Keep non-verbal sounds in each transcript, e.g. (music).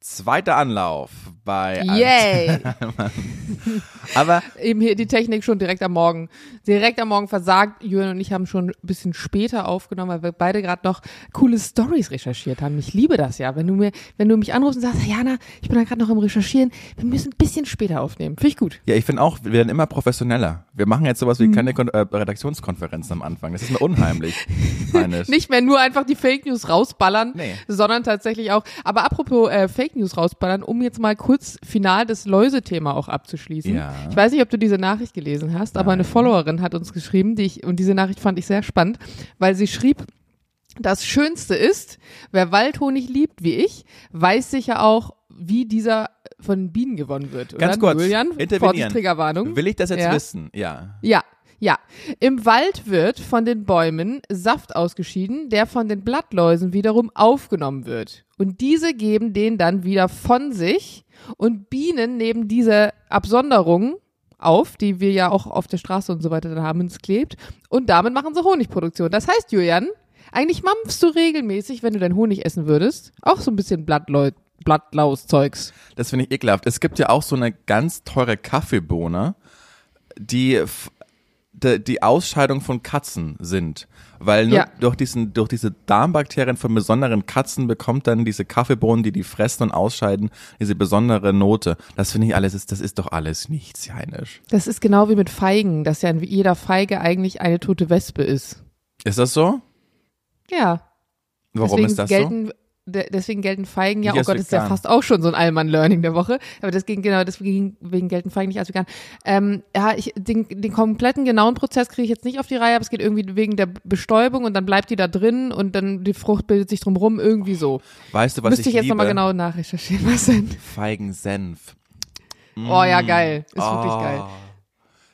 Zweiter Anlauf bei Yay! (laughs) Aber Eben hier die Technik schon direkt am Morgen. Direkt am Morgen versagt. Julian und ich haben schon ein bisschen später aufgenommen, weil wir beide gerade noch coole Stories recherchiert haben. Ich liebe das ja. Wenn du mir, wenn du mich anrufst und sagst, Jana, ich bin da gerade noch im Recherchieren, wir müssen ein bisschen später aufnehmen. Finde ich gut. ja, ich finde auch, wir werden immer professioneller. Wir machen jetzt sowas wie Mhm. keine Kon äh, Redaktionskonferenzen am Anfang. Das ist mir unheimlich. (laughs) Nicht mehr nur einfach die Fake News rausballern, Nee. sondern tatsächlich auch. Aber apropos äh, Fake News rausballern, um jetzt mal kurz final das Läuse-Thema auch abzuschließen. Ja. Ich weiß nicht, ob du diese Nachricht gelesen hast, aber eine Followerin hat uns geschrieben, die ich, und diese Nachricht fand ich sehr spannend, weil sie schrieb, das Schönste ist, wer Waldhonig liebt, wie ich, weiß sicher auch, wie dieser von Bienen gewonnen wird. Oder? Ganz kurz, Julian. Vorsicht, Triggerwarnung. Will ich das jetzt Ja. wissen? Ja. Ja, ja. Im Wald wird von den Bäumen Saft ausgeschieden, der von den Blattläusen wiederum aufgenommen wird. Und diese geben den dann wieder von sich und Bienen nehmen diese Absonderung auf, die wir ja auch auf der Straße und so weiter dann haben, es klebt. Und damit machen sie Honigproduktion. Das heißt, Julian, eigentlich mampfst du regelmäßig, wenn du deinen Honig essen würdest, auch so ein bisschen Blattläu Blattlaus-Zeugs. Das finde ich ekelhaft. Es gibt ja auch so eine ganz teure Kaffeebohne, die die Ausscheidung von Katzen sind. Weil nur Ja. durch, diesen, durch diese Darmbakterien von besonderen Katzen bekommt dann diese Kaffeebohnen, die die fressen und ausscheiden, diese besondere Note. Das finde ich alles, ist, das ist doch alles nichts, Jainisch. Das ist genau wie mit Feigen, dass ja jeder Feige eigentlich eine tote Wespe ist. Ist das so? Ja. Warum deswegen ist das so? gelten, de- Deswegen gelten Feigen ja, Nicht oh Gott, das ist ja fast auch schon so ein Allmann-Learning der Woche. Aber deswegen, genau, deswegen wegen gelten Feigen nicht als vegan. Ähm, ja, ich, den, den kompletten genauen Prozess kriege ich jetzt nicht auf die Reihe, aber es geht irgendwie wegen der Bestäubung und dann bleibt die da drin und dann die Frucht bildet sich drumrum, irgendwie so. Weißt du, was Müsste ich, ich jetzt nochmal genau nachrecherchieren, was denn? Feigensenf. Oh ja, geil. Ist wirklich Oh. geil.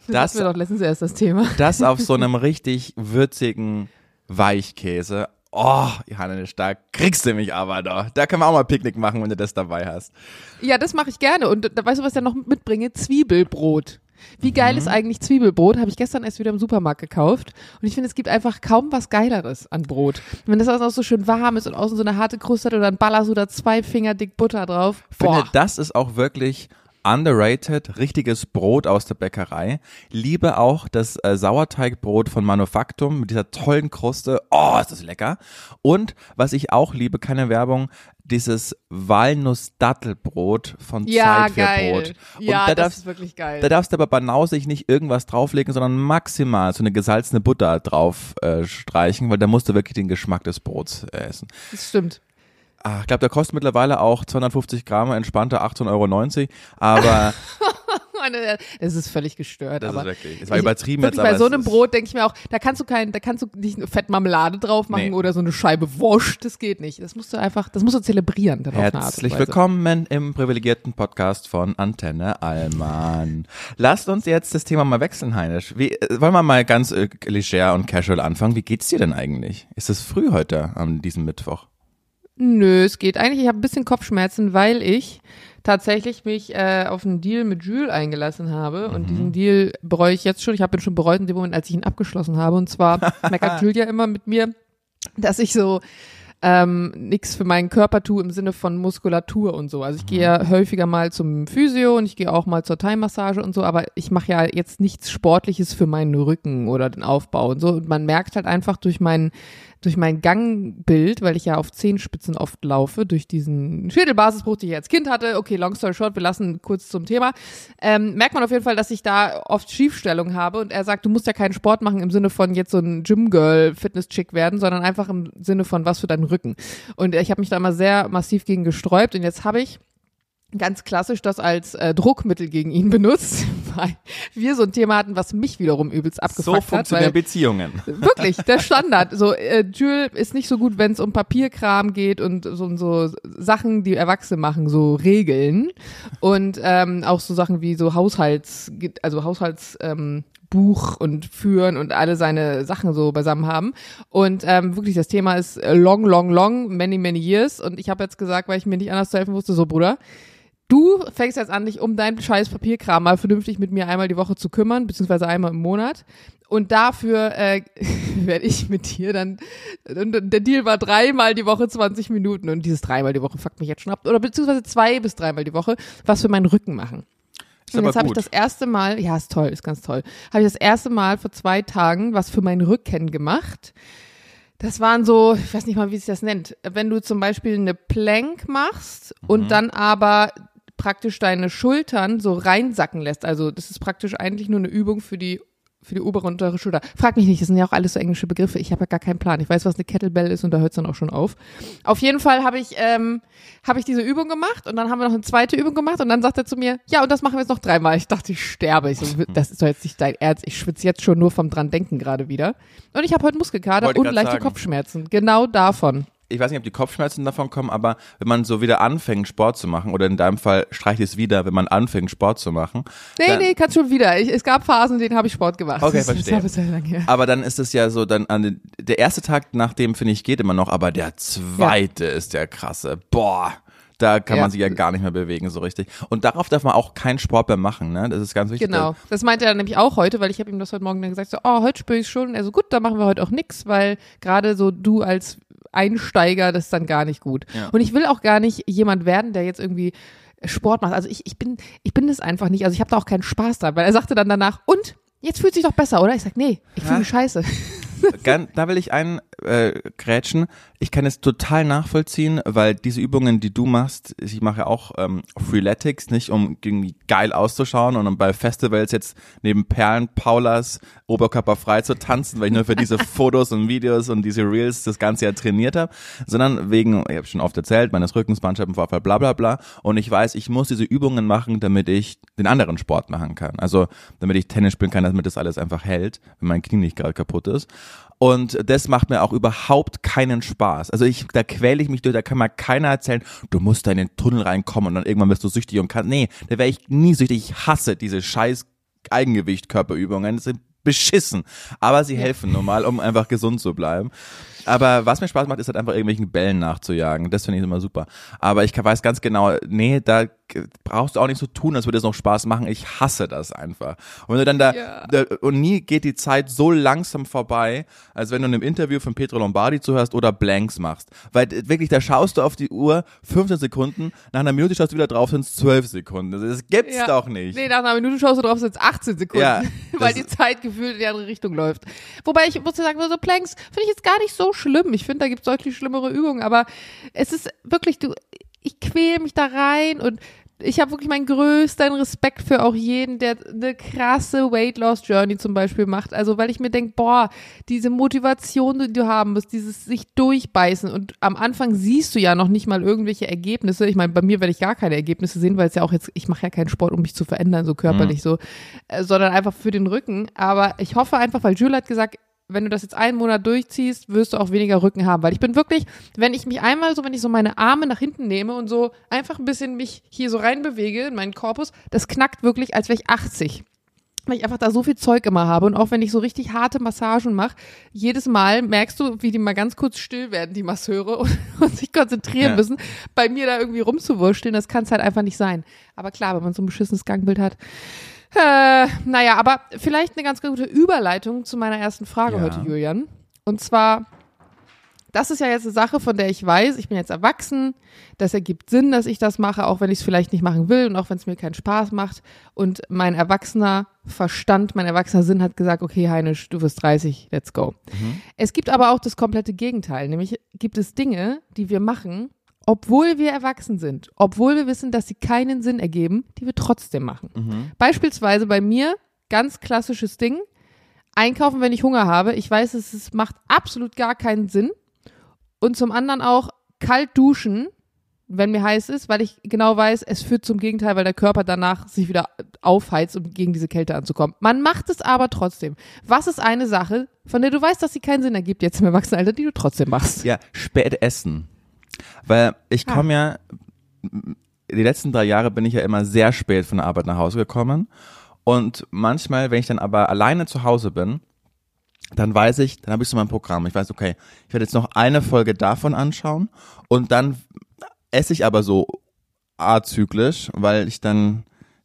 Das Das, hatten wir doch letztens erst das Thema. das auf so einem (laughs) richtig würzigen Weichkäse. Oh, Johannes, da kriegst du mich aber doch. Da können wir auch mal Picknick machen, wenn du das dabei hast. Ja, das mache ich gerne. Und da weißt du, was ich da noch mitbringe? Zwiebelbrot. Wie geil Mhm. ist eigentlich Zwiebelbrot? Habe ich gestern erst wieder im Supermarkt gekauft. Und ich finde, es gibt einfach kaum was Geileres an Brot. Wenn das auch so schön warm ist und außen so eine harte Kruste hat und dann ballerst du da zwei Finger dick Butter drauf. Ich finde, das ist auch wirklich underrated, richtiges Brot aus der Bäckerei. Liebe auch das äh, Sauerteigbrot von Manufaktum mit dieser tollen Kruste. Oh, ist das lecker. Und was ich auch liebe, keine Werbung, dieses Walnuss-Dattelbrot von Ja, Zeit für geil. Brot. Und ja, da das darfst, ist wirklich geil. da darfst du aber banausig nicht irgendwas drauflegen, sondern maximal so eine gesalzene Butter drauf äh, streichen, weil da musst du wirklich den Geschmack des Brots äh, essen. das stimmt. Ah, ich glaube, der kostet mittlerweile auch 250 Gramm, entspannte 18,90 Euro. Aber (laughs) Das ist völlig gestört. das aber ist wirklich, es war ich- übertrieben Wirklich jetzt, bei so es einem Brot denke ich mir auch, da kannst du kein, da kannst du nicht eine Fettmarmelade drauf machen Nee. oder so eine Scheibe Wurst. Das geht nicht. Das musst du einfach, das musst du zelebrieren. Dann auf eine Art und Herzlich willkommen im privilegierten Podcast von Antenne Allmann. Lasst uns jetzt das Thema mal wechseln, Heinisch. Wie, äh, wollen wir mal ganz äh, leger und casual anfangen? Wie geht's dir denn eigentlich? Ist es früh heute an diesem Mittwoch? Nö, es geht eigentlich. Ich habe ein bisschen Kopfschmerzen, weil ich tatsächlich mich äh, auf einen Deal mit Jules eingelassen habe. Und diesen Deal bereue ich jetzt schon. Ich habe ihn schon bereut in dem Moment, als ich ihn abgeschlossen habe. Und zwar (laughs) meckert Jules ja immer mit mir, dass ich so ähm, nichts für meinen Körper tue im Sinne von Muskulatur und so. Also ich gehe ja häufiger mal zum Physio und ich gehe auch mal zur Thai-Massage und so, aber ich mache ja jetzt nichts Sportliches für meinen Rücken oder den Aufbau und so. Und man merkt halt einfach durch meinen durch mein Gangbild, weil ich ja auf Zehenspitzen oft laufe, durch diesen Schädelbasisbruch, den ich als Kind hatte. Okay, long story short, wir lassen kurz zum Thema. Ähm, merkt man auf jeden Fall, dass ich da oft Schiefstellung habe und er sagt, du musst ja keinen Sport machen im Sinne von jetzt so ein Gym-Girl, Fitness-Chick werden, sondern einfach im Sinne von was für deinen Rücken. Und ich habe mich da immer sehr massiv gegen gesträubt und jetzt habe ich ganz klassisch das als äh, Druckmittel gegen ihn benutzt, (laughs) weil wir so ein Thema hatten, was mich wiederum übelst So abgefuckt hat. funktionieren Weil, Beziehungen. (laughs) wirklich, der Standard. So, äh, Jules ist nicht so gut, wenn es um Papierkram geht und so, so Sachen, die Erwachsene machen, so Regeln. Und ähm, auch so Sachen wie so Haushalts, also Haushalts. Ähm, Buch und führen und alle seine Sachen so beisammen haben. Und ähm, wirklich, das Thema ist long, long, long, many, many years. Und ich habe jetzt gesagt, weil ich mir nicht anders zu helfen wusste, so Bruder, Du fängst jetzt an, dich um deinen scheiß Papierkram mal vernünftig mit mir einmal die Woche zu kümmern, beziehungsweise einmal im Monat. Und dafür äh, (laughs) werde ich mit dir dann, und der Deal war dreimal die Woche 20 Minuten und dieses dreimal die Woche fuckt mich jetzt schon ab. Oder beziehungsweise zwei bis dreimal die Woche, was für meinen Rücken machen. Ist und jetzt habe ich das erste Mal, ja, ist toll, ist ganz toll, habe ich das erste Mal vor zwei Tagen was für meinen Rücken gemacht. Das waren so, ich weiß nicht mal, wie sich das nennt. Wenn du zum Beispiel eine Plank machst Mhm. und dann aber praktisch deine Schultern so reinsacken lässt. Also das ist praktisch eigentlich nur eine Übung für die für die obere und untere Schulter. Frag mich nicht, das sind ja auch alles so englische Begriffe. Ich habe ja gar keinen Plan. Ich weiß, was eine Kettlebell ist und da hört es dann auch schon auf. Auf jeden Fall habe ich, ähm, habe ich diese Übung gemacht und dann haben wir noch eine zweite Übung gemacht und dann sagt er zu mir, ja, und das machen wir jetzt noch dreimal. Ich dachte, ich sterbe. Ich so, (laughs) das ist doch jetzt nicht dein Ernst. Ich schwitze jetzt schon nur vom dran denken gerade wieder. Und ich habe heute Muskelkater Wollte und leichte sagen. Kopfschmerzen. Genau davon. Ich weiß nicht, ob die Kopfschmerzen davon kommen, aber wenn man so wieder anfängt, Sport zu machen, oder in deinem Fall streicht es wieder, wenn man anfängt, Sport zu machen. Nee, nee, kannst schon wieder. Ich, es gab Phasen, in denen habe ich Sport gemacht. Okay, das, verstehe. Ist aber sehr lange her. Aber dann ist es ja so, dann an der erste Tag nach dem, finde ich, geht immer noch, aber der zweite ist der krasse. Boah. Da kann Ja. man sich ja gar nicht mehr bewegen so richtig. Und darauf darf man auch keinen Sport mehr machen, ne? Das ist ganz wichtig. Genau. Das meinte er nämlich auch heute, weil ich habe ihm das heute Morgen dann gesagt, so, oh, heute spüre ich schon. Und er so, gut, dann machen wir heute auch nix, weil gerade so du als Einsteiger, das ist dann gar nicht gut. Ja. Und ich will auch gar nicht jemand werden, der jetzt irgendwie Sport macht. Also ich, ich bin, ich bin das einfach nicht. Also ich habe da auch keinen Spaß dran, weil er sagte dann danach, und? Jetzt fühlt sich doch besser, oder? Ich sag, nee, ich fühle Ja. mich scheiße. Da will ich ein äh, grätschen. Ich kann es total nachvollziehen, weil diese Übungen, die du machst, ich mache ja auch ähm, Freeletics, nicht um irgendwie geil auszuschauen und um bei Festivals jetzt neben Perlen Paulas Oberkörper frei zu tanzen, weil ich nur für diese (laughs) Fotos und Videos und diese Reels das ganze Jahr trainiert habe, sondern wegen, ich habe schon oft erzählt, meines Rückens, Bandscheibenvorfall, bla bla bla. Und ich weiß, ich muss diese Übungen machen, damit ich den anderen Sport machen kann. Also damit ich Tennis spielen kann, damit das alles einfach hält, wenn mein Knie nicht gerade kaputt ist. Und das macht mir auch überhaupt keinen Spaß. Also ich, da quäle ich mich durch, da kann mir keiner erzählen, du musst da in den Tunnel reinkommen und dann irgendwann wirst du süchtig und kannst. Nee, da wäre ich nie süchtig. Ich hasse diese scheiß Eigengewicht-Körperübungen. Das sind beschissen. Aber sie helfen nun mal, um einfach gesund zu bleiben. Aber was mir Spaß macht, ist halt einfach irgendwelchen Bällen nachzujagen. Das finde ich immer super. Aber ich weiß ganz genau, nee, da brauchst du auch nicht so tun, als würde es noch Spaß machen. Ich hasse das einfach. Und wenn du dann da, Ja. da und nie geht die Zeit so langsam vorbei, als wenn du in einem Interview von Petro Lombardi zuhörst oder Blanks machst. Weil äh, wirklich, da schaust du auf die Uhr, 15 Sekunden, nach einer Minute schaust du wieder drauf, sind es 12 Sekunden. Das, gibt's Ja. doch nicht. Nee, nach einer Minute schaust du drauf, sind es 18 Sekunden, Ja, (laughs) weil die Zeit gefühlt in die andere Richtung läuft. Wobei ich muss dir sagen, so Planks finde ich jetzt gar nicht so schlimm. Ich finde, da gibt es deutlich schlimmere Übungen, aber es ist wirklich, du, ich quäle mich da rein und ich habe wirklich meinen größten Respekt für auch jeden, der eine krasse Weight Loss Journey zum Beispiel macht. Also, weil ich mir denke, boah, diese Motivation, die du haben musst, dieses sich durchbeißen und am Anfang siehst du ja noch nicht mal irgendwelche Ergebnisse. Ich meine, bei mir werde ich gar keine Ergebnisse sehen, weil es ja auch jetzt, ich mache ja keinen Sport, um mich zu verändern, so körperlich so, äh, sondern einfach für den Rücken. Aber ich hoffe einfach, weil Jules hat gesagt, wenn du das jetzt einen Monat durchziehst, wirst du auch weniger Rücken haben. Weil ich bin wirklich, wenn ich mich einmal so, wenn ich so meine Arme nach hinten nehme und so einfach ein bisschen mich hier so reinbewege in meinen Korpus, das knackt wirklich, als wäre ich 80. Weil ich einfach da so viel Zeug immer habe und auch wenn ich so richtig harte Massagen mache, jedes Mal merkst du, wie die mal ganz kurz still werden, die Masseure, und, (laughs) und sich konzentrieren Ja. müssen, bei mir da irgendwie rumzuwursteln. Das kann es halt einfach nicht sein. Aber klar, wenn man so ein beschissenes Gangbild hat, äh, naja, aber vielleicht eine ganz gute Überleitung zu meiner ersten Frage Ja. heute, Julian. Und zwar, das ist ja jetzt eine Sache, von der ich weiß, ich bin jetzt erwachsen, das ergibt Sinn, dass ich das mache, auch wenn ich es vielleicht nicht machen will und auch wenn es mir keinen Spaß macht. Und mein erwachsener Verstand, mein erwachsener Sinn hat gesagt, okay, Heinisch, du wirst 30, let's go. Es gibt aber auch das komplette Gegenteil, nämlich gibt es Dinge, die wir machen, obwohl wir erwachsen sind, obwohl wir wissen, dass sie keinen Sinn ergeben, die wir trotzdem machen. Beispielsweise bei mir, ganz klassisches Ding, einkaufen, wenn ich Hunger habe. Ich weiß, es ist, macht absolut gar keinen Sinn. Und zum anderen auch kalt duschen, wenn mir heiß ist, weil ich genau weiß, es führt zum Gegenteil, weil der Körper danach sich wieder aufheizt, um gegen diese Kälte anzukommen. Man macht es aber trotzdem. Was ist eine Sache, von der du weißt, dass sie keinen Sinn ergibt jetzt im Erwachsenenalter, die du trotzdem machst? Ja, spät essen. Weil ich komme ja, die letzten drei Jahre bin ich ja immer sehr spät von der Arbeit nach Hause gekommen. Und manchmal, wenn ich dann aber alleine zu Hause bin, dann weiß ich, dann habe ich so mein Programm. Ich weiß, okay, ich werde jetzt noch eine Folge davon anschauen und dann esse ich aber so azyklisch, weil ich dann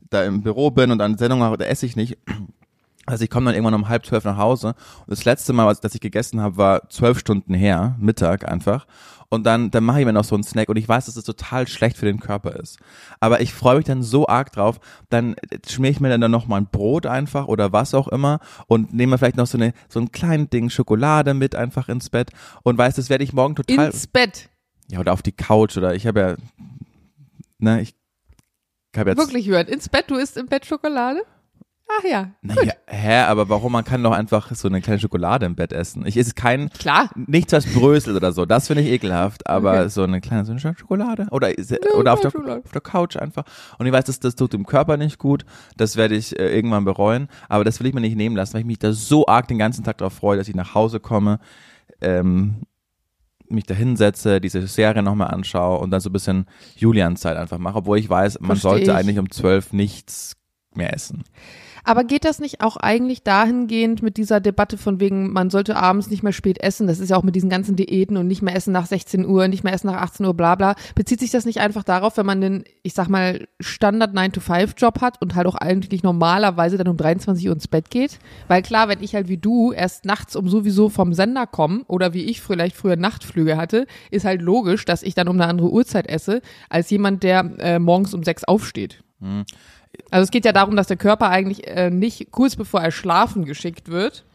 da im Büro bin und an Sendung mache, da esse ich nicht. Also ich komme dann irgendwann um halb zwölf nach Hause und das letzte Mal, was, das ich gegessen habe, war zwölf Stunden her, Mittag einfach. Und dann, dann mache ich mir noch so einen Snack und ich weiß, dass es total schlecht für den Körper ist. Aber ich freue mich dann so arg drauf, dann schmier ich mir dann noch mal ein Brot einfach oder was auch immer und nehme vielleicht noch so, eine, so ein kleines Ding Schokolade mit einfach ins Bett und weiß, das werde ich morgen total... Ins Bett. Ja, oder auf die Couch oder ich habe ja, ne, ich habe jetzt... Wirklich, Jörn, ins Bett, du isst im Bett Schokolade? Ach ja. Naja, hä, aber warum? Man kann doch einfach so eine kleine Schokolade im Bett essen. Ich esse kein, Klar. nichts was bröselt oder so. Das finde ich ekelhaft. Aber Okay. so eine kleine so eine Schokolade oder, oder auf, der, auf der Couch einfach. Und ich weiß, das, das tut dem Körper nicht gut. Das werde ich äh, irgendwann bereuen. Aber das will ich mir nicht nehmen lassen, weil ich mich da so arg den ganzen Tag darauf freue, dass ich nach Hause komme, ähm, mich da hinsetze, diese Serie nochmal anschaue und dann so ein bisschen Julian-Zeit einfach mache. Obwohl ich weiß, man Versteh sollte ich. eigentlich um zwölf nichts mehr essen. Aber geht das nicht auch eigentlich dahingehend mit dieser Debatte von wegen, man sollte abends nicht mehr spät essen? Das ist ja auch mit diesen ganzen Diäten und nicht mehr essen nach 16 Uhr, nicht mehr essen nach 18 Uhr, bla bla. Bezieht sich das nicht einfach darauf, wenn man den, ich sag mal, Standard 9-to-5-Job hat und halt auch eigentlich normalerweise dann um 23 Uhr ins Bett geht? Weil klar, wenn ich halt wie du erst nachts um sowieso vom Sender komme oder wie ich vielleicht früher Nachtflüge hatte, ist halt logisch, dass ich dann um eine andere Uhrzeit esse, als jemand, der äh, morgens um sechs aufsteht. Also es geht ja darum, dass der Körper eigentlich äh, nicht kurz bevor er schlafen geschickt wird,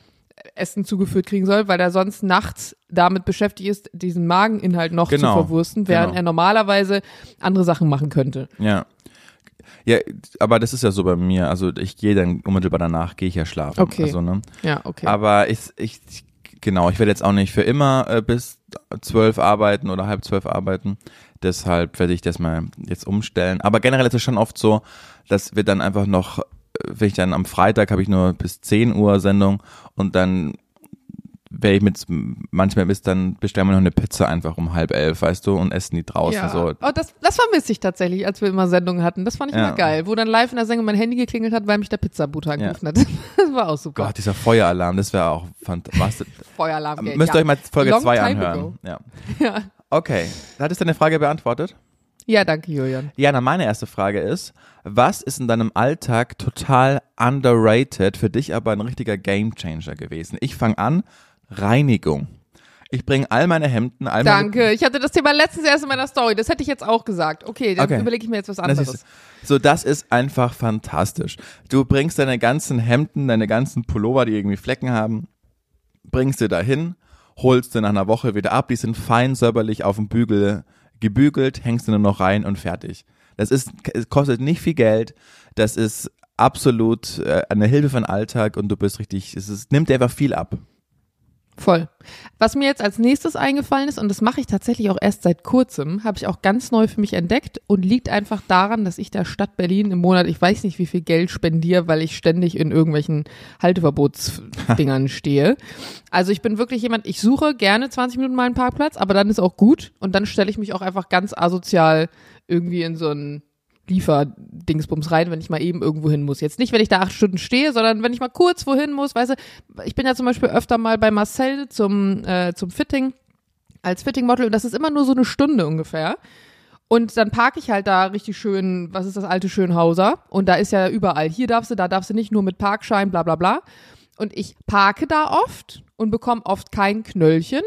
Essen zugeführt kriegen soll, weil er sonst nachts damit beschäftigt ist, diesen Mageninhalt noch Genau, zu verwursten, während genau. er normalerweise andere Sachen machen könnte. Ja. Ja, aber das ist ja so bei mir. Also ich gehe dann unmittelbar danach, gehe ich ja schlafen. Okay. Also, ne? Ja, okay. Aber ich, ich, genau, ich werde jetzt auch nicht für immer äh, bis zwölf arbeiten oder halb zwölf arbeiten. Deshalb werde ich das mal jetzt umstellen. Aber generell ist es schon oft so, dass wir dann einfach noch, äh, wenn ich dann am Freitag habe ich nur bis 10 Uhr Sendung und dann werde ich mit, manchmal bis dann bestellen wir noch eine Pizza einfach um halb elf, weißt du, und essen die draußen ja. so. Oh, das, das vermisse ich tatsächlich, als wir immer Sendungen hatten. Das fand ich Ja. immer geil, wo dann live in der Sendung mein Handy geklingelt hat, weil mich der Pizzabote angerufen hat. (laughs) Das war auch super. Gott, dieser Feueralarm, das wäre auch fantastisch. (laughs) Feueralarm. Müsst ihr euch mal Folge Long 2 time anhören. ago. Ja. (laughs) Ja. Okay, hattest du deine Frage beantwortet? ja, danke, Julian. Jana, meine erste Frage ist, was ist in deinem Alltag total underrated, für dich aber ein richtiger Gamechanger gewesen? Ich fange an, Reinigung. Ich bringe all meine Hemden, all meine Danke. Ich hatte das Thema letztens erst in meiner Story. Das hätte ich jetzt auch gesagt. Okay, dann Okay. überlege ich mir jetzt was Das anderes. ist, so, das ist einfach fantastisch. Du bringst deine ganzen Hemden, deine ganzen Pullover, die irgendwie Flecken haben, bringst sie dahin, holst sie nach einer Woche wieder ab, die sind fein säuberlich auf dem Bügel gebügelt, hängst du nur noch rein und fertig. Das ist, es kostet nicht viel Geld, das ist absolut äh, eine Hilfe für den Alltag und du bist richtig, es ist, nimmt dir einfach viel ab. Voll. Was mir jetzt als nächstes eingefallen ist, und das mache ich tatsächlich auch erst seit kurzem, habe ich auch ganz neu für mich entdeckt und liegt einfach daran, dass ich der Stadt Berlin im Monat, ich weiß nicht wie viel Geld spendiere, weil ich ständig in irgendwelchen Halteverbotsdingern (laughs) stehe. Also ich bin wirklich jemand, ich suche gerne 20 Minuten mal einen Parkplatz, aber dann ist auch gut und dann stelle ich mich auch einfach ganz asozial irgendwie in so einen Lieferdingsbums rein, wenn ich mal eben irgendwo hin muss. Jetzt nicht, wenn ich da acht Stunden stehe, sondern wenn ich mal kurz wohin muss, weißt du, ich bin ja zum Beispiel öfter mal bei Marcel zum, äh, zum Fitting, als Fitting-Model und das ist immer nur so eine Stunde ungefähr. Und dann parke ich halt da richtig schön, was ist das alte Schönhauser? Und da ist ja überall, hier darfst du, da darfst du nicht, nur mit Parkschein, bla bla bla. Und ich parke da oft und bekomme oft kein Knöllchen.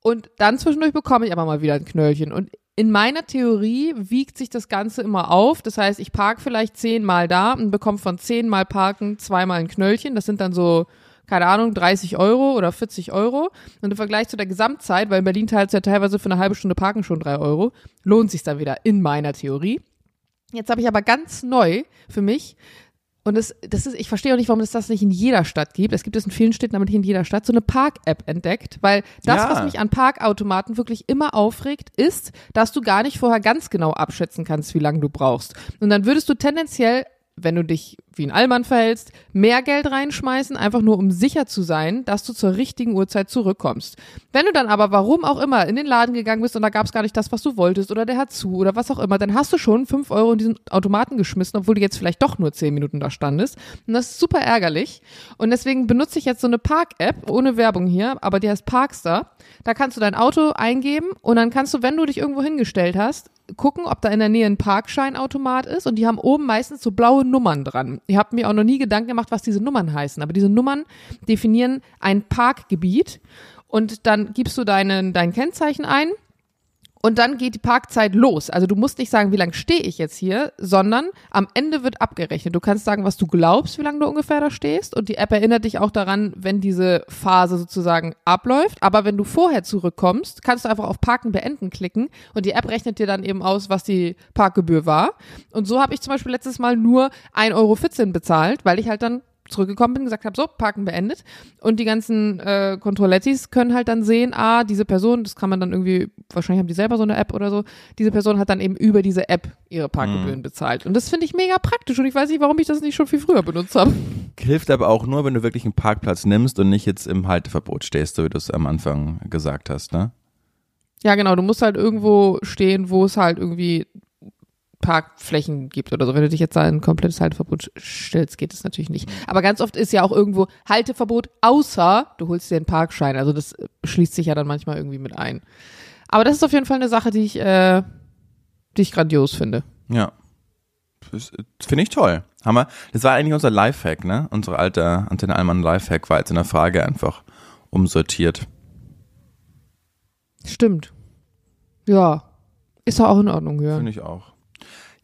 Und dann zwischendurch bekomme ich aber mal wieder ein Knöllchen. Und in meiner Theorie wiegt sich das Ganze immer auf. Das heißt, ich parke vielleicht zehnmal da und bekomme von zehnmal Parken zweimal ein Knöllchen. Das sind dann so, keine Ahnung, 30 Euro oder 40 Euro. Und im Vergleich zu der Gesamtzeit, weil in Berlin es ja teilweise für eine halbe Stunde Parken schon drei Euro, lohnt sich dann wieder in meiner Theorie. Jetzt habe ich aber ganz neu für mich und das, das ist, ich verstehe auch nicht, warum es das nicht in jeder Stadt gibt. Es gibt es in vielen Städten, aber nicht in jeder Stadt, so eine Park-App entdeckt. Weil das, Ja. was mich an Parkautomaten wirklich immer aufregt, ist, dass du gar nicht vorher ganz genau abschätzen kannst, wie lange du brauchst. Und dann würdest du tendenziell, wenn du dich wie ein Allmann verhältst, mehr Geld reinschmeißen, einfach nur um sicher zu sein, dass du zur richtigen Uhrzeit zurückkommst. Wenn du dann aber, warum auch immer, in den Laden gegangen bist und da gab es gar nicht das, was du wolltest oder der hat zu oder was auch immer, dann hast du schon fünf Euro in diesen Automaten geschmissen, obwohl du jetzt vielleicht doch nur zehn Minuten da standest. Und das ist super ärgerlich. Und deswegen benutze ich jetzt so eine Park-App, ohne Werbung hier, aber die heißt Parkstar. Da kannst du dein Auto eingeben und dann kannst du, wenn du dich irgendwo hingestellt hast, gucken, ob da in der Nähe ein Parkscheinautomat ist und die haben oben meistens so blaue Nummern dran. Ich habe mir auch noch nie Gedanken gemacht, was diese Nummern heißen, aber diese Nummern definieren ein Parkgebiet und dann gibst du deinen, dein Kennzeichen ein und dann geht die Parkzeit los. Also du musst nicht sagen, wie lange stehe ich jetzt hier, sondern am Ende wird abgerechnet. Du kannst sagen, was du glaubst, wie lange du ungefähr da stehst. Und die App erinnert dich auch daran, wenn diese Phase sozusagen abläuft. Aber wenn du vorher zurückkommst, kannst du einfach auf Parken beenden klicken und die App rechnet dir dann eben aus, was die Parkgebühr war. Und so habe ich zum Beispiel letztes Mal nur 1,14 Euro bezahlt, weil ich halt dann zurückgekommen bin, gesagt habe, so, Parken beendet. Und die ganzen äh, Controlettis können halt dann sehen, ah, diese Person, das kann man dann irgendwie, wahrscheinlich haben die selber so eine App oder so, diese Person hat dann eben über diese App ihre Parkgebühren mhm. bezahlt. Und das finde ich mega praktisch und ich weiß nicht, warum ich das nicht schon viel früher benutzt habe. Hilft aber auch nur, wenn du wirklich einen Parkplatz nimmst und nicht jetzt im Halteverbot stehst, so wie du es am Anfang gesagt hast, ne? Ja, genau, du musst halt irgendwo stehen, wo es halt irgendwie Parkflächen gibt oder so. Wenn du dich jetzt da ein komplettes Halteverbot stellst, geht es natürlich nicht. Aber ganz oft ist ja auch irgendwo Halteverbot, außer du holst dir einen Parkschein. Also das schließt sich ja dann manchmal irgendwie mit ein. Aber das ist auf jeden Fall eine Sache, die ich, äh, die ich grandios finde. Ja. Finde ich toll. Hammer. Das war eigentlich unser Lifehack, ne? Unsere alte Antenne Allmann Lifehack war jetzt in der Frage einfach umsortiert. Stimmt. Ja. Ist auch in Ordnung, ja. Finde ich auch.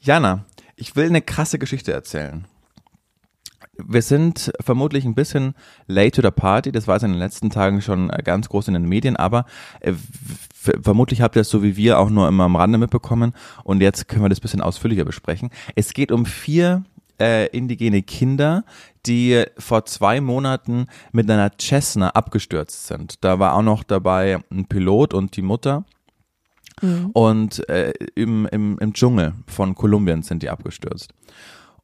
Jana, ich will eine krasse Geschichte erzählen. Wir sind vermutlich ein bisschen late to the party. Das war es in den letzten Tagen schon äh, ganz groß in den Medien, aber äh, vermutlich habt ihr es so wie wir auch nur immer am Rande mitbekommen. Und jetzt können wir das bisschen ausführlicher besprechen. Es geht um vier äh, indigene Kinder, die vor zwei Monaten mit einer Cessna abgestürzt sind. Da war auch noch dabei ein Pilot und die Mutter. Mhm. Und äh, im, im, im Dschungel von Kolumbien sind die abgestürzt.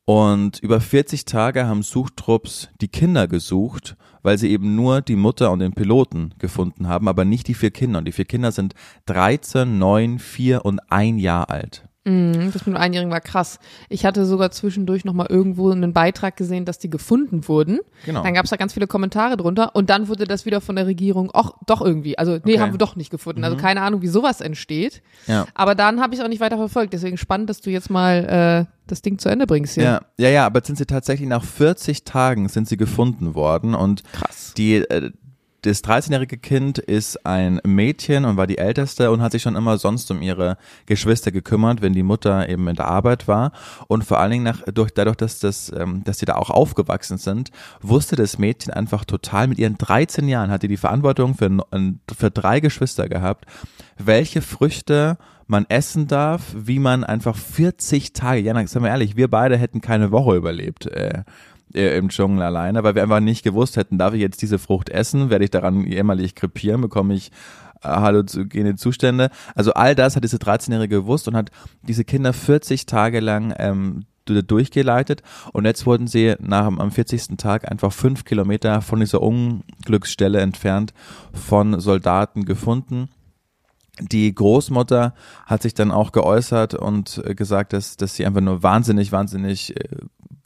Und über 40 Tage haben Suchtrupps die Kinder gesucht, weil sie eben nur die Mutter und den Piloten gefunden haben, aber nicht die vier Kinder. Und die vier Kinder sind 13, 9, 4 und ein Jahr alt. Mm, das mit dem Einjährigen war krass. Ich hatte sogar zwischendurch nochmal irgendwo einen Beitrag gesehen, dass die gefunden wurden. Genau. Dann gab es da ganz viele Kommentare drunter und dann wurde das wieder von der Regierung, ach, doch irgendwie. Also, nee, okay. haben wir doch nicht gefunden. Also mhm. keine Ahnung, wie sowas entsteht. Ja. Aber dann habe ich auch nicht weiter verfolgt. Deswegen spannend, dass du jetzt mal äh, das Ding zu Ende bringst hier. Ja, ja, ja, aber sind sie tatsächlich nach 40 Tagen sind sie gefunden worden und Krass. die äh, das 13-jährige Kind ist ein Mädchen und war die älteste und hat sich schon immer sonst um ihre Geschwister gekümmert, wenn die Mutter eben in der Arbeit war. Und vor allen Dingen nach, durch, dadurch, dass, das, ähm, dass sie da auch aufgewachsen sind, wusste das Mädchen einfach total, mit ihren 13 Jahren hatte die Verantwortung für, für drei Geschwister gehabt, welche Früchte man essen darf, wie man einfach 40 Tage, ja, sagen wir ehrlich, wir beide hätten keine Woche überlebt. Äh, äh, im Dschungel alleine, weil wir einfach nicht gewusst hätten, darf ich jetzt diese Frucht essen, werde ich daran jämmerlich krepieren, bekomme ich äh, Zustände. Also all das hat diese 13-Jährige gewusst und hat diese Kinder 40 Tage lang ähm, durchgeleitet und jetzt wurden sie nach am 40. Tag einfach fünf Kilometer von dieser Unglücksstelle entfernt von Soldaten gefunden. Die Großmutter hat sich dann auch geäußert und gesagt, dass, dass sie einfach nur wahnsinnig, wahnsinnig äh,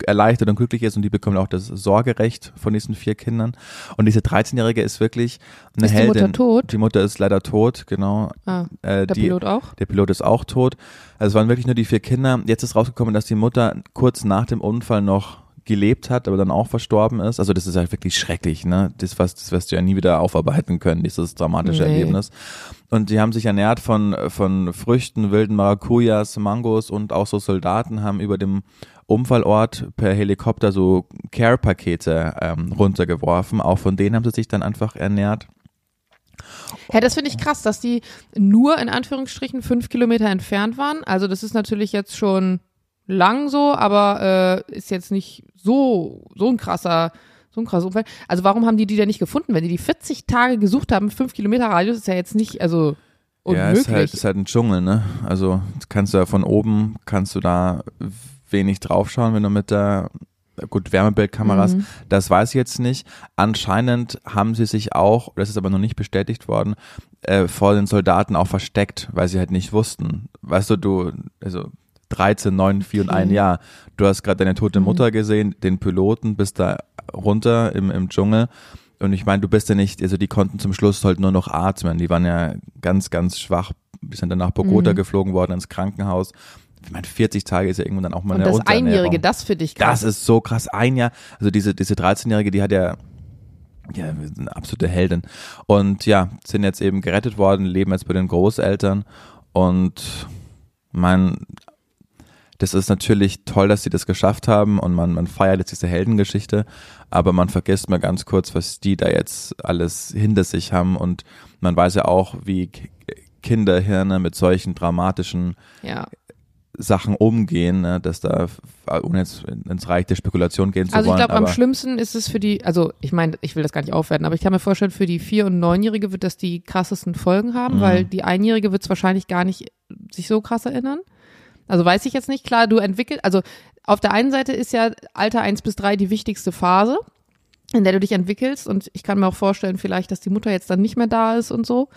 erleichtert und glücklich ist und die bekommt auch das Sorgerecht von diesen vier Kindern. Und diese 13-Jährige ist wirklich eine ist Heldin. Die Mutter tot? Die Mutter ist leider tot, genau. Ah, äh, der die, Pilot auch? Der Pilot ist auch tot. Also es waren wirklich nur die vier Kinder. Jetzt ist rausgekommen, dass die Mutter kurz nach dem Unfall noch gelebt hat, aber dann auch verstorben ist. Also das ist halt wirklich schrecklich, ne? Das, was, das wirst du ja nie wieder aufarbeiten können, dieses dramatische nee. Erlebnis. Und die haben sich ernährt von, von Früchten, wilden Maracujas, Mangos und auch so Soldaten haben über dem Unfallort per Helikopter so Care-Pakete ähm, runtergeworfen. Auch von denen haben sie sich dann einfach ernährt. Ja, das finde ich krass, dass die nur in Anführungsstrichen fünf Kilometer entfernt waren. Also das ist natürlich jetzt schon lang so, aber äh, ist jetzt nicht so so ein krasser so ein krasser Unfall. Also warum haben die die denn nicht gefunden? Wenn die die 40 Tage gesucht haben, fünf Kilometer Radius ist ja jetzt nicht, also unmöglich. Ja, ist halt, ist halt ein Dschungel, ne? Also kannst du ja von oben, kannst du da wenig draufschauen, wenn du mit der gut, Wärmebildkameras, mhm. das weiß ich jetzt nicht. Anscheinend haben sie sich auch, das ist aber noch nicht bestätigt worden, äh, vor den Soldaten auch versteckt, weil sie halt nicht wussten. Weißt du, du, also 13, 9, 4 und ein Jahr. Du hast gerade deine tote mhm. Mutter gesehen, den Piloten, bist da runter im, im Dschungel. Und ich meine, du bist ja nicht, also die konnten zum Schluss halt nur noch atmen. Die waren ja ganz, ganz schwach die sind dann nach Bogota Mhm. geflogen worden ins Krankenhaus. Ich meine, 40 Tage ist ja irgendwann dann auch mal Und eine das. Einjährige, das finde ich krass. Das ist so krass. Ein Jahr, also diese, diese 13-Jährige, die hat ja, ja, eine absolute Heldin. Und ja, sind jetzt eben gerettet worden, leben jetzt bei den Großeltern. Und man, das ist natürlich toll, dass sie das geschafft haben und man, man feiert jetzt diese Heldengeschichte, aber man vergisst mal ganz kurz, was die da jetzt alles hinter sich haben und man weiß ja auch, wie Kinderhirne mit solchen dramatischen ja. Sachen umgehen, ne, dass da, ohne jetzt ins Reich der Spekulation gehen zu Also ich wollen, glaube, am schlimmsten ist es für die, also ich meine, ich will das gar nicht aufwerten, aber ich kann mir vorstellen, für die Vier- und Neunjährige wird das die krassesten Folgen haben, Mhm. weil die Einjährige wird es wahrscheinlich gar nicht sich so krass erinnern. Also weiß ich jetzt nicht, klar, du entwickelst, also auf der einen Seite ist ja Alter 1 bis 3 die wichtigste Phase, in der du dich entwickelst und ich kann mir auch vorstellen vielleicht, dass die Mutter jetzt dann nicht mehr da ist und so.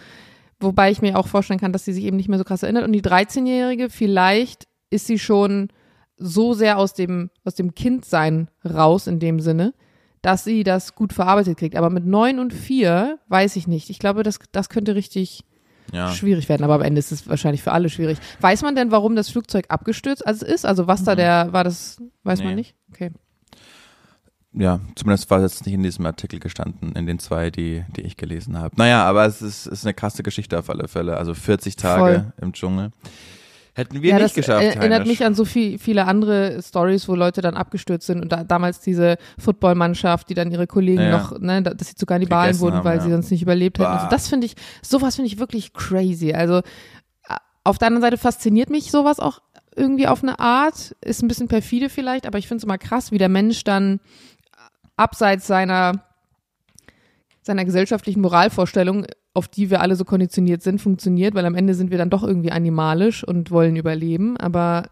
Wobei ich mir auch vorstellen kann, dass sie sich eben nicht mehr so krass erinnert. Und die 13-Jährige, vielleicht ist sie schon so sehr aus dem, aus dem Kindsein raus in dem Sinne, dass sie das gut verarbeitet kriegt. Aber mit neun und vier weiß ich nicht. Ich glaube, das, das könnte richtig ja. schwierig werden. Aber am Ende ist es wahrscheinlich für alle schwierig. Weiß man denn, warum das Flugzeug abgestürzt also ist? Also was da der, war das, weiß man Nee. nicht? Okay. ja, zumindest war es nicht in diesem Artikel gestanden, in den zwei, die, die ich gelesen habe. Naja, aber es ist, ist eine krasse Geschichte auf alle Fälle. Also 40 Tage Voll. im Dschungel. Hätten wir ja, nicht das geschafft. äh, erinnert Heinisch. mich an so viel, viele andere Stories, wo Leute dann abgestürzt sind und da, damals diese Footballmannschaft, die dann ihre Kollegen Ja. noch, ne, da- dass sie zu Kannibalen Gegessen wurden, haben, weil ja. sie sonst nicht überlebt hätten. Also das finde ich, sowas finde ich wirklich crazy. Also äh, auf der anderen Seite fasziniert mich sowas auch irgendwie auf eine Art, ist ein bisschen perfide vielleicht, aber ich finde es immer krass, wie der Mensch dann abseits seiner seiner gesellschaftlichen Moralvorstellung, auf die wir alle so konditioniert sind, funktioniert, weil am Ende sind wir dann doch irgendwie animalisch und wollen überleben. Aber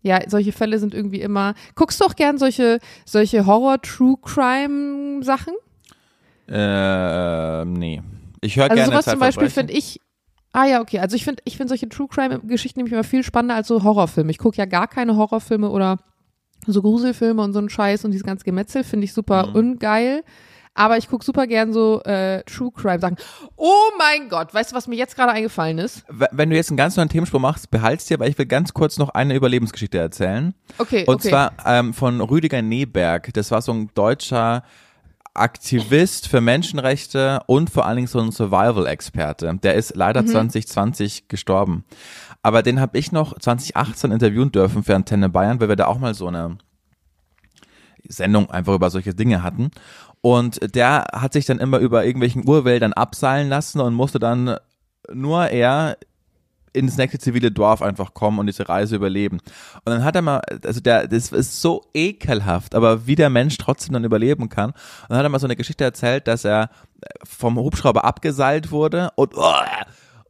ja, solche Fälle sind irgendwie immer. Guckst du auch gern solche, solche Horror-True-Crime-Sachen? Äh, nee. Ich höre Also gerne sowas zum Beispiel finde ich. Ah ja, okay. Also ich finde ich finde solche True Crime-Geschichten nämlich immer viel spannender als so Horrorfilme. Ich gucke ja gar keine Horrorfilme oder so Gruselfilme und so einen Scheiß und dieses ganze Gemetzel finde ich super Mhm. ungeil. Aber ich gucke super gern so äh, True Crime Sachen. Oh mein Gott, weißt du, was mir jetzt gerade eingefallen ist? Wenn du jetzt einen ganz neuen Themensprung machst, behalt's dir, weil ich will ganz kurz noch eine Überlebensgeschichte erzählen. Okay, Und okay. zwar ähm, von Rüdiger Neberg. Das war so ein deutscher Aktivist für Menschenrechte und vor allen Dingen so ein Survival-Experte. Der ist leider 2020 gestorben. Aber den habe ich noch 2018 interviewen dürfen für Antenne Bayern, weil wir da auch mal so eine Sendung einfach über solche Dinge hatten. Und der hat sich dann immer über irgendwelchen Urwäldern abseilen lassen und musste dann nur er ins nächste zivile Dorf einfach kommen und diese Reise überleben. Und dann hat er mal, also der, das ist so ekelhaft, aber wie der Mensch trotzdem dann überleben kann. Und dann hat er mal so eine Geschichte erzählt, dass er vom Hubschrauber abgeseilt wurde und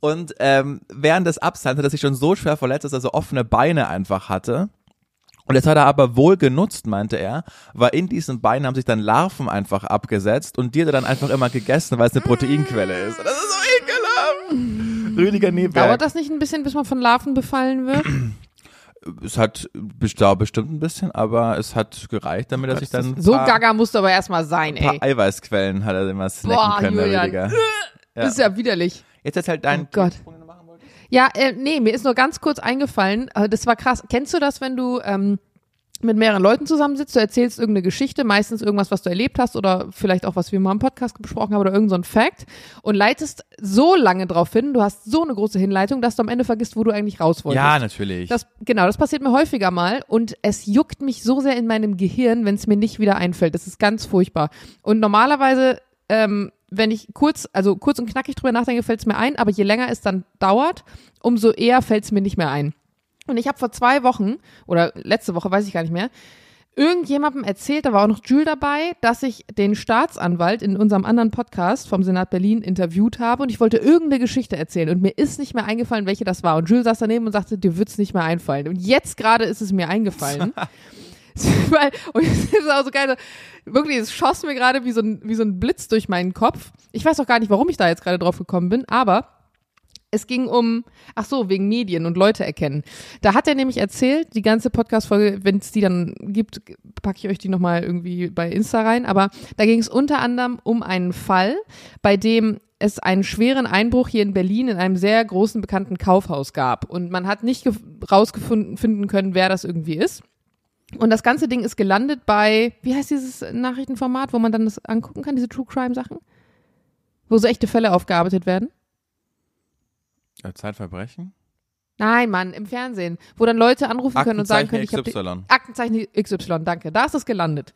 und ähm, während des Abseils hat er sich schon so schwer verletzt, dass er so offene Beine einfach hatte. Und das hat er aber wohl genutzt, meinte er, weil in diesen Beinen haben sich dann Larven einfach abgesetzt und die hat er dann einfach immer gegessen, weil es eine Proteinquelle ist. Und das ist so ekelhaft. Rüdiger Neberg. Dauert das nicht ein bisschen, bis man von Larven befallen wird? (clears throat) Es hat bestimmt ein bisschen, aber es hat gereicht, damit er sich dann so paar, gaga musst du aber erstmal sein, ein paar ey. Eiweißquellen hat er immer snacken Boah, können, Julian. Rüdiger. (laughs) Ja. Das ist ja widerlich. Jetzt erzählt dein Oh Gott. Themensprung, den du machen wolltest. Ja, äh, nee, mir ist nur ganz kurz eingefallen, äh, das war krass. Kennst du das, wenn du ähm, mit mehreren Leuten zusammensitzt, du erzählst irgendeine Geschichte, meistens irgendwas, was du erlebt hast oder vielleicht auch was wir mal im Podcast besprochen haben oder irgendein so Fact und leitest so lange drauf hin, du hast so eine große Hinleitung, dass du am Ende vergisst, wo du eigentlich raus wolltest. Ja, natürlich. Das, genau, das passiert mir häufiger mal und es juckt mich so sehr in meinem Gehirn, wenn es mir nicht wieder einfällt. Das ist ganz furchtbar. Und normalerweise, ähm, wenn ich kurz, also kurz und knackig drüber nachdenke, fällt es mir ein, aber je länger es dann dauert, umso eher fällt es mir nicht mehr ein. Und ich habe vor zwei Wochen oder letzte Woche, weiß ich gar nicht mehr, irgendjemandem erzählt, da war auch noch Jules dabei, dass ich den Staatsanwalt in unserem anderen Podcast vom Senat Berlin interviewt habe und ich wollte irgendeine Geschichte erzählen und mir ist nicht mehr eingefallen, welche das war. Und Jules saß daneben und sagte, dir wird's nicht mehr einfallen. Und jetzt gerade ist es mir eingefallen. (laughs) (laughs) Weil, und es ist auch so geil, wirklich, es schoss mir gerade wie so, ein, wie so ein Blitz durch meinen Kopf. Ich weiß auch gar nicht, warum ich da jetzt gerade drauf gekommen bin, aber es ging um, ach so, wegen Medien und Leute erkennen. Da hat er nämlich erzählt, die ganze Podcast-Folge, wenn es die dann gibt, packe ich euch die nochmal irgendwie bei Insta rein, aber da ging es unter anderem um einen Fall, bei dem es einen schweren Einbruch hier in Berlin in einem sehr großen bekannten Kaufhaus gab. Und man hat nicht rausgefunden finden können, wer das irgendwie ist. Und das ganze Ding ist gelandet bei, wie heißt dieses Nachrichtenformat, wo man dann das angucken kann, diese True Crime Sachen? Wo so echte Fälle aufgearbeitet werden? Zeitverbrechen? Nein, Mann, im Fernsehen, wo dann Leute anrufen können und sagen können, ich habe XY. Aktenzeichen XY, danke. Da ist es gelandet.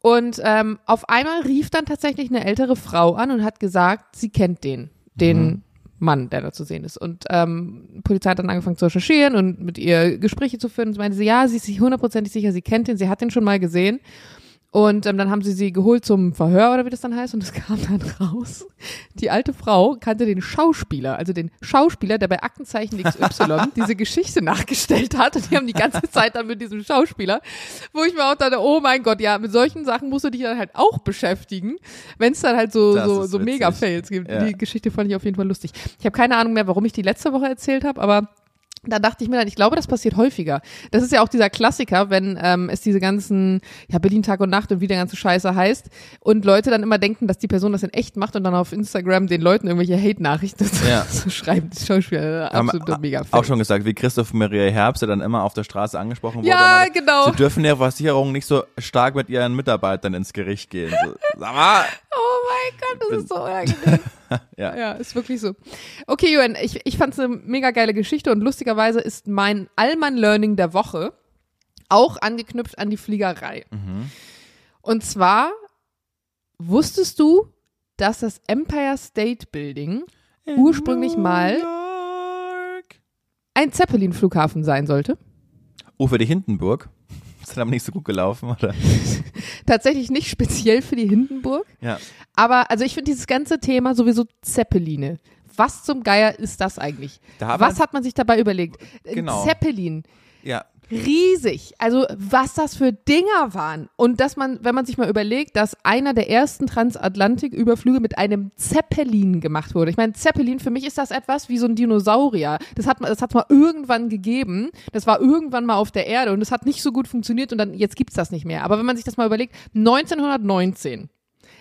Und ähm, auf einmal rief dann tatsächlich eine ältere Frau an und hat gesagt, sie kennt den, den mhm. Mann, der da zu sehen ist. Und ähm, Polizei hat dann angefangen zu recherchieren und mit ihr Gespräche zu führen. Und meinte sie, ja, sie ist sich hundertprozentig sicher, sie kennt ihn, sie hat ihn schon mal gesehen. Und ähm, dann haben sie sie geholt zum Verhör oder wie das dann heißt und es kam dann raus. Die alte Frau kannte den Schauspieler, also den Schauspieler, der bei Aktenzeichen XY (laughs) diese Geschichte nachgestellt hat und die haben die ganze Zeit dann mit diesem Schauspieler, wo ich mir auch dachte, oh mein Gott, ja, mit solchen Sachen musst du dich dann halt auch beschäftigen, wenn es dann halt so so, so Mega-Fails gibt. Ja. Die Geschichte fand ich auf jeden Fall lustig. Ich habe keine Ahnung mehr, warum ich die letzte Woche erzählt habe, aber da dachte ich mir dann, ich glaube, das passiert häufiger. Das ist ja auch dieser Klassiker, wenn ähm, es diese ganzen, ja, Berlin Tag und Nacht und wie der ganze Scheiße heißt und Leute dann immer denken, dass die Person das in echt macht und dann auf Instagram den Leuten irgendwelche Hate-Nachrichten (laughs) ja. so schreiben. Die Schauspieler, absolut mega Auch schon gesagt, wie Christoph Maria Herbst, der dann immer auf der Straße angesprochen wurde. Ja, genau. Sie dürfen ja Versicherungen nicht so stark mit ihren Mitarbeitern ins Gericht gehen. So, sag mal. Oh mein Gott, das ist so unangenehm. (laughs) ja. ja, ist wirklich so. Okay, Juan, ich, ich fand es eine mega geile Geschichte und lustigerweise ist mein Allmann-Learning der Woche auch angeknüpft an die Fliegerei. Mhm. Und zwar wusstest du, dass das Empire State Building In ursprünglich mal ein Zeppelin-Flughafen sein sollte? Oh, für die Hindenburg? Ist dann aber nicht so gut gelaufen, oder? (laughs) Tatsächlich nicht speziell für die Hindenburg. Ja. Aber also ich finde dieses ganze Thema sowieso Zeppeline. Was zum Geier ist das eigentlich? Da Was hat man sich dabei überlegt? Genau. Zeppelin. Ja riesig. Also was das für Dinger waren. Und dass man, wenn man sich mal überlegt, dass einer der ersten Transatlantiküberflüge mit einem Zeppelin gemacht wurde. Ich meine, Zeppelin, für mich ist das etwas wie so ein Dinosaurier. Das hat hat mal irgendwann gegeben. Das war irgendwann mal auf der Erde und es hat nicht so gut funktioniert und dann, jetzt gibt's das nicht mehr. Aber wenn man sich das mal überlegt, 1919.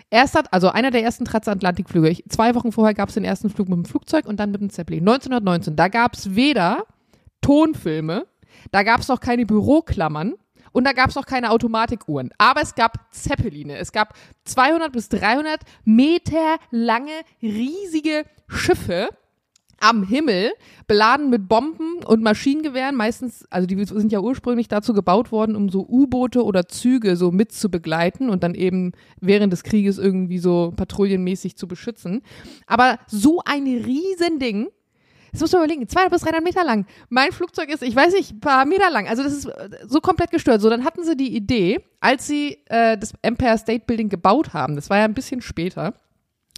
Erst hat, also einer der ersten Transatlantikflüge. Ich, zwei Wochen vorher gab es den ersten Flug mit dem Flugzeug und dann mit dem Zeppelin. 1919. Da gab es weder Tonfilme da gab es noch keine Büroklammern und da gab es noch keine Automatikuhren. Aber es gab Zeppeline. Es gab 200 bis 300 Meter lange, riesige Schiffe am Himmel, beladen mit Bomben und Maschinengewehren. Meistens, also die sind ja ursprünglich dazu gebaut worden, um so U-Boote oder Züge so mit zu begleiten und dann eben während des Krieges irgendwie so patrouillenmäßig zu beschützen. Aber so ein Riesending das muss man überlegen, 200 bis 300 Meter lang. Mein Flugzeug ist, ich weiß nicht, ein paar Meter lang. Also das ist äh, so komplett gestört. So, dann hatten sie die Idee, als sie äh, das Empire State Building gebaut haben, das war ja ein bisschen später,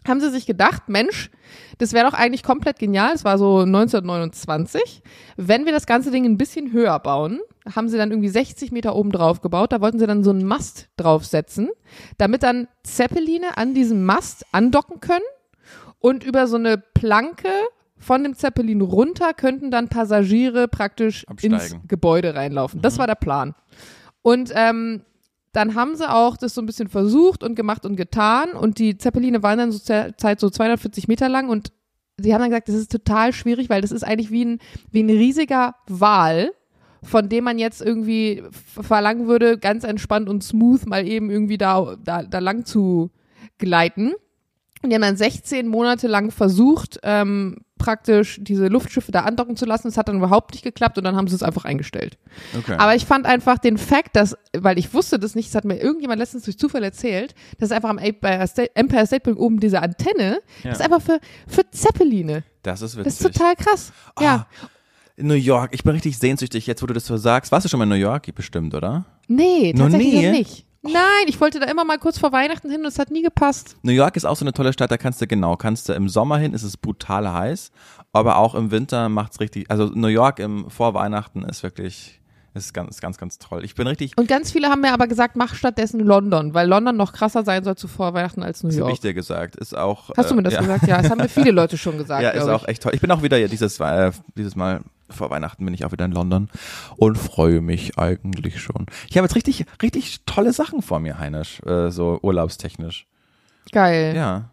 haben sie sich gedacht, Mensch, das wäre doch eigentlich komplett genial. Es war so 1929. Wenn wir das ganze Ding ein bisschen höher bauen, haben sie dann irgendwie 60 Meter oben drauf gebaut. Da wollten sie dann so einen Mast draufsetzen, damit dann Zeppeline an diesem Mast andocken können und über so eine Planke von dem Zeppelin runter könnten dann Passagiere praktisch Absteigen. ins Gebäude reinlaufen. Das mhm. war der Plan. Und ähm, dann haben sie auch das so ein bisschen versucht und gemacht und getan und die Zeppeline waren dann so Zeit so 240 Meter lang und sie haben dann gesagt, das ist total schwierig, weil das ist eigentlich wie ein, wie ein riesiger Wal, von dem man jetzt irgendwie verlangen würde, ganz entspannt und smooth mal eben irgendwie da, da, da lang zu gleiten. Und die haben dann 16 Monate lang versucht, ähm, praktisch diese Luftschiffe da andocken zu lassen. Es hat dann überhaupt nicht geklappt und dann haben sie es einfach eingestellt. Okay. Aber ich fand einfach den Fakt, dass, weil ich wusste das nicht, das hat mir irgendjemand letztens durch Zufall erzählt, dass einfach am Empire State, Empire State Building oben diese Antenne, ja. das ist einfach für, für Zeppeline. Das ist witzig. Das ist total krass. Oh, ja. In New York, ich bin richtig sehnsüchtig, jetzt wo du das so sagst. Warst du schon mal in New York? Bestimmt, oder? Nee, tatsächlich noch nicht. Nein, ich wollte da immer mal kurz vor Weihnachten hin und es hat nie gepasst. New York ist auch so eine tolle Stadt, da kannst du genau, kannst du im Sommer hin, ist es brutal heiß, aber auch im Winter macht's richtig, also New York im vor Weihnachten ist wirklich ist ganz, ganz, ganz toll. Ich bin richtig. Und ganz viele haben mir aber gesagt, mach stattdessen London, weil London noch krasser sein soll zu Vorweihnachten als New York. Das habe ich dir gesagt. Ist auch. Hast du mir das äh, ja. gesagt? Ja, das haben mir viele (laughs) Leute schon gesagt. ja, ist auch echt toll. Ich bin auch wieder ja, dieses, äh, dieses Mal vor Weihnachten bin ich auch wieder in London und freue mich eigentlich schon. Ich habe jetzt richtig, richtig tolle Sachen vor mir, Heinisch, äh, so urlaubstechnisch. Geil. Ja.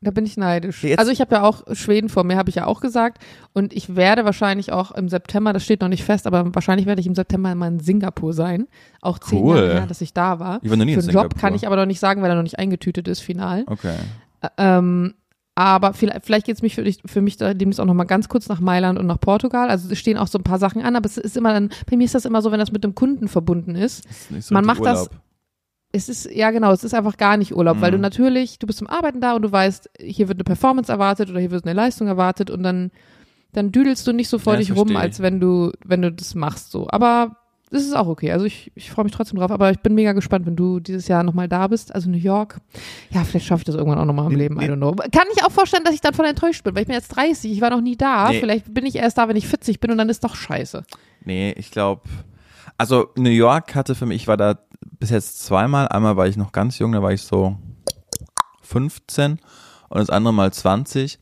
Da bin ich neidisch. Jetzt- also ich habe ja auch Schweden vor mir, habe ich ja auch gesagt. Und ich werde wahrscheinlich auch im September, das steht noch nicht fest, aber wahrscheinlich werde ich im September mal in Singapur sein. Auch zehn Cool. Jahre her, dass ich da war. Ich war noch nie Für in Job Singapur. kann ich aber noch nicht sagen, weil er noch nicht eingetütet ist, final. Okay. Ähm, aber vielleicht, vielleicht geht es mich für, dich- für mich da demnächst auch noch mal ganz kurz nach Mailand und nach Portugal. Also es stehen auch so ein paar Sachen an, aber es ist immer dann, bei mir ist das immer so, wenn das mit dem Kunden verbunden ist. Das ist nicht so Man macht das- Urlaub. Es ist, ja genau, es ist einfach gar nicht Urlaub, weil Mhm. du natürlich, du bist zum Arbeiten da und du weißt, hier wird eine Performance erwartet oder hier wird eine Leistung erwartet und dann, dann düdelst du nicht so vor Ja, das dich rum, als wenn du, wenn du das machst so. Aber das ist auch okay. Also ich, ich freue mich trotzdem drauf, aber ich bin mega gespannt, wenn du dieses Jahr nochmal da bist. Also New York. Ja, vielleicht schaffe ich das irgendwann auch nochmal im Nee, Leben. I don't know. Kann ich auch vorstellen, dass ich dann voll enttäuscht bin, weil ich bin jetzt 30, ich war noch nie da. Nee. Vielleicht bin ich erst da, wenn ich 40 bin und dann ist doch scheiße. Nee, ich glaube, also New York hatte für mich, ich war da bis jetzt zweimal. Einmal war ich noch ganz jung, da war ich so 15 und das andere Mal 20.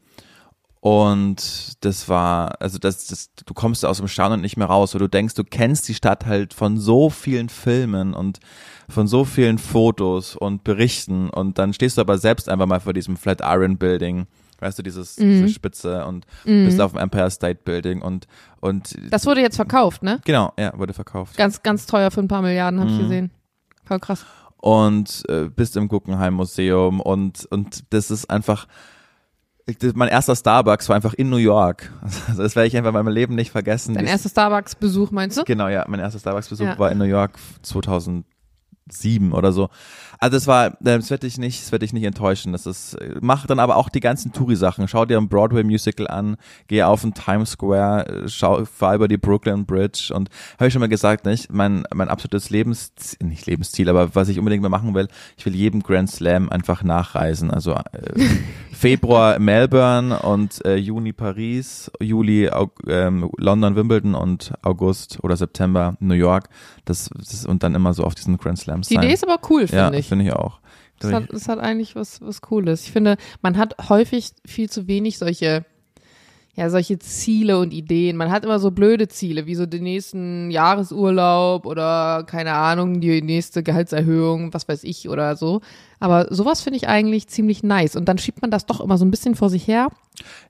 Und das war, also das, das, du kommst aus dem Staunen nicht mehr raus, weil du denkst, du kennst die Stadt halt von so vielen Filmen und von so vielen Fotos und Berichten und dann stehst du aber selbst einfach mal vor diesem Flatiron Building, weißt du, dieses, diese Spitze und bist auf dem Empire State Building und, und Das wurde jetzt verkauft, ne? genau, ja, wurde verkauft. Ganz, ganz teuer für ein paar Milliarden, habe ich Mhm. gesehen. Voll krass. und äh, bist im Guggenheim Museum und und das ist einfach mein erster Starbucks war einfach in New York. Also (laughs) das werde ich einfach in meinem Leben nicht vergessen. Dein erster Starbucks-Besuch, meinst du? Genau, ja, mein erster Starbucks-Besuch Ja. war in New York 2007 oder so. Also das war, das werde ich nicht, das werde ich nicht enttäuschen. Das ist, mach dann aber auch die ganzen Touri-Sachen. Schau dir ein Broadway-Musical an, geh auf den Times Square, äh, schau, fahr über die Brooklyn Bridge und habe ich schon mal gesagt, nicht? Mein, mein absolutes Lebensziel, nicht Lebensziel, aber was ich unbedingt mal machen will, ich will jedem Grand Slam einfach nachreisen. Also äh, (laughs) Februar Melbourne und äh, Juni Paris, Juli ähm, London, Wimbledon und August oder September New York. Das, das und dann immer so auf diesen Grand Slams Die sein. Idee ist aber cool, ja, finde ich. finde ich auch. Das hat, das hat eigentlich was, was Cooles. Ich finde, man hat häufig viel zu wenig solche, ja, solche Ziele und Ideen. Man hat immer so blöde Ziele, wie so den nächsten Jahresurlaub oder keine Ahnung, die nächste Gehaltserhöhung, was weiß ich oder so. Aber sowas finde ich eigentlich ziemlich nice. Und dann schiebt man das doch immer so ein bisschen vor sich her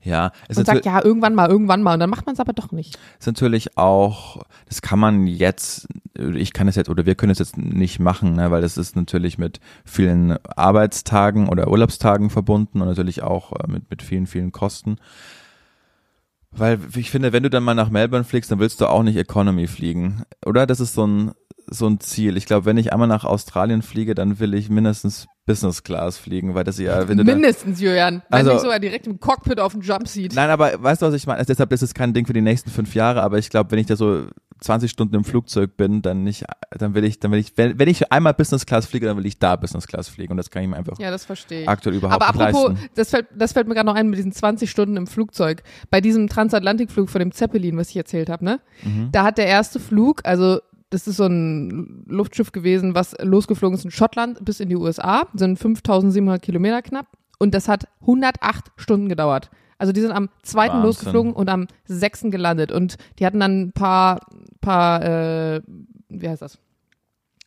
ja, es und sagt, ja, irgendwann mal, irgendwann mal. Und dann macht man es aber doch nicht. ist natürlich auch, das kann man jetzt, ich kann es jetzt oder wir können es jetzt nicht machen, ne, weil das ist natürlich mit vielen Arbeitstagen oder Urlaubstagen verbunden und natürlich auch äh, mit, mit vielen, vielen Kosten. Weil ich finde, wenn du dann mal nach Melbourne fliegst, dann willst du auch nicht Economy fliegen, oder? Das ist so ein so ein Ziel. Ich glaube, wenn ich einmal nach Australien fliege, dann will ich mindestens Business Class fliegen, weil das ja, wenn du dann, Mindestens, Julian. Wenn Also- nicht sogar direkt im Cockpit auf dem Jumpseat. Nein, aber weißt du, was ich meine? Also deshalb ist es kein Ding für die nächsten fünf Jahre, aber ich glaube, wenn ich da so 20 Stunden im Flugzeug bin, dann nicht, dann will ich, dann will ich, wenn, wenn ich einmal Business Class fliege, dann will ich da Business Class fliegen und das kann ich mir einfach Ja, das verstehe ich. aktuell überhaupt Aber nicht apropos, leisten. das fällt, das fällt mir gerade noch ein mit diesen 20 Stunden im Flugzeug. Bei diesem Transatlantikflug von dem Zeppelin, was ich erzählt habe, ne? Mhm. Da hat der erste Flug, also das ist so ein Luftschiff gewesen, was losgeflogen ist in Schottland bis in die USA, sind 5700 Kilometer knapp und das hat 108 Stunden gedauert. Also die sind am zweiten Wahnsinn. losgeflogen und am sechsten gelandet und die hatten dann ein paar, paar, äh, wie heißt das?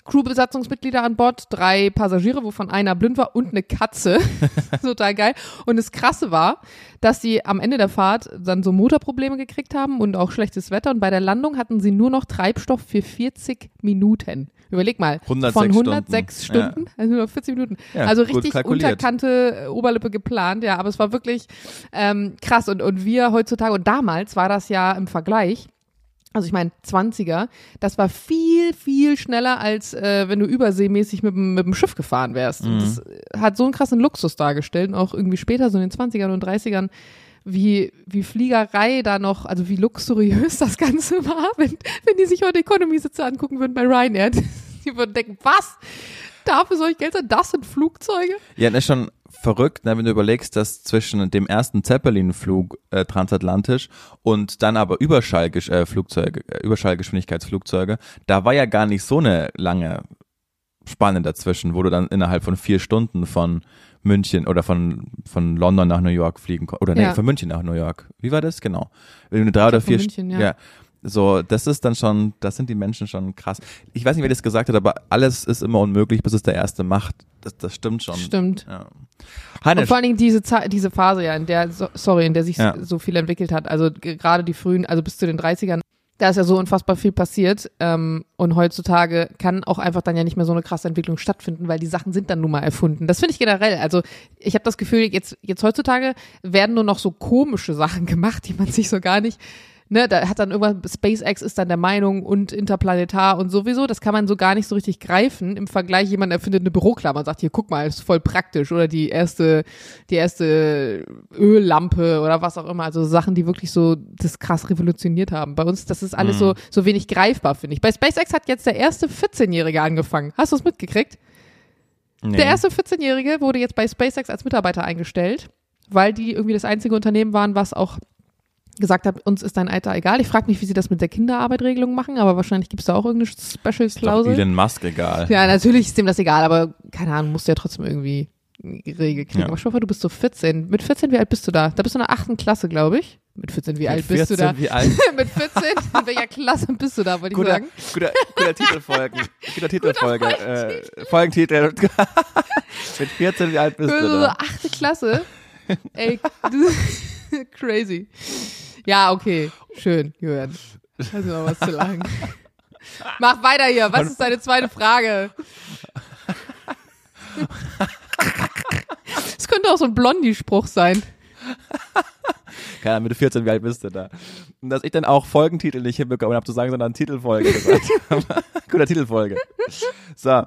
Crewbesatzungsmitglieder an Bord, drei Passagiere, wovon einer blind war und eine Katze. (laughs) Total geil. Und das Krasse war, dass sie am Ende der Fahrt dann so Motorprobleme gekriegt haben und auch schlechtes Wetter. Und bei der Landung hatten sie nur noch Treibstoff für 40 Minuten. Überleg mal. 106 von 106 Stunden. Stunden, also nur noch 40 Minuten. Ja, also richtig unterkante äh, Oberlippe geplant, ja, aber es war wirklich ähm, krass. Und, und wir heutzutage, und damals war das ja im Vergleich, also ich meine 20er, das war viel, viel schneller, als äh, wenn du überseemäßig mit, dem- mit dem Schiff gefahren wärst. Und das hat so einen krassen Luxus dargestellt und auch irgendwie später, so in den 20ern und 30ern, wie, wie Fliegerei da noch, also wie luxuriös (laughs) das Ganze war, wenn, wenn die sich heute Economy-Sitze angucken würden bei Ryanair. (laughs) Die würden denken, was? Dafür soll ich Geld sein? Das sind Flugzeuge? Ja, das ist schon verrückt, ne, wenn du überlegst, dass zwischen dem ersten Zeppelin-Flug äh, transatlantisch und dann aber Überschall äh, äh, Überschallgeschwindigkeitsflugzeuge, da war ja gar nicht so eine lange Spanne dazwischen, wo du dann innerhalb von vier Stunden von München oder von, von London nach New York fliegen oder nee, Ja. von München nach New York. Wie war das? Genau. Wenn du drei oder von vier, München, St- ja. So, das ist dann schon, das sind die Menschen schon krass. Ich weiß nicht, wer das gesagt hat, aber alles ist immer unmöglich, bis es der Erste macht. Das, das stimmt schon. Stimmt. Ja. Und vor allen Dingen diese, Za- diese Phase ja, in der, so- sorry, in der sich Ja. so viel entwickelt hat. Also gerade die frühen, also bis zu den 30ern, da ist ja so unfassbar viel passiert. Ähm, und heutzutage kann auch einfach dann ja nicht mehr so eine krasse Entwicklung stattfinden, weil die Sachen sind dann nun mal erfunden. Das finde ich generell. Also ich habe das Gefühl, jetzt, jetzt heutzutage werden nur noch so komische Sachen (laughs) gemacht, die man sich so gar nicht. Ne, da hat dann irgendwann, SpaceX ist dann der Meinung und interplanetar und sowieso, das kann man so gar nicht so richtig greifen. Im Vergleich, jemand erfindet eine Büroklammer und sagt, hier, guck mal, ist voll praktisch. Oder die erste, die erste Öllampe oder was auch immer. Also Sachen, die wirklich so das krass revolutioniert haben. Bei uns, das ist alles so, so wenig greifbar, finde ich. Bei SpaceX hat jetzt der erste 14-Jährige angefangen. Hast du es mitgekriegt? nee. Der erste 14-Jährige wurde jetzt bei SpaceX als Mitarbeiter eingestellt, weil die irgendwie das einzige Unternehmen waren, was auch gesagt hat, uns ist dein Alter egal. Ich frage mich, wie sie das mit der Kinderarbeitregelung machen, aber wahrscheinlich gibt es da auch irgendeine Ist Special-Klausel. Elon Musk egal. Ja, natürlich ist dem das egal, aber keine Ahnung, musst du ja trotzdem irgendwie geregelt kriegen. Ja. Aber schau mal, du bist so 14. Mit 14, wie alt bist du da? Da bist du in der achten Klasse, glaube ich. Mit 14, wie alt Mit bist du da? 14, Wie alt? (laughs) Mit 14, in welcher Klasse bist du da, wollte ich Guter, sagen. guter, guter Titelfolgen. Guter Titelfolge. Äh, Folgentitel. (laughs) Mit 14, wie alt bist Du du bist da? achte Klasse. Ey, du, (laughs) crazy. Ja, okay. Schön, Jürgen. Du noch was zu lachen? Mach weiter hier. Was ist deine zweite Frage? Es könnte auch so ein Blondie-Spruch sein. Keine Ahnung, mit 14, wie alt bist du da? Und dass ich dann auch Folgentitel nicht hinbekommen habe zu sagen, sondern Titelfolge gesagt. (laughs) Guter Titelfolge. So,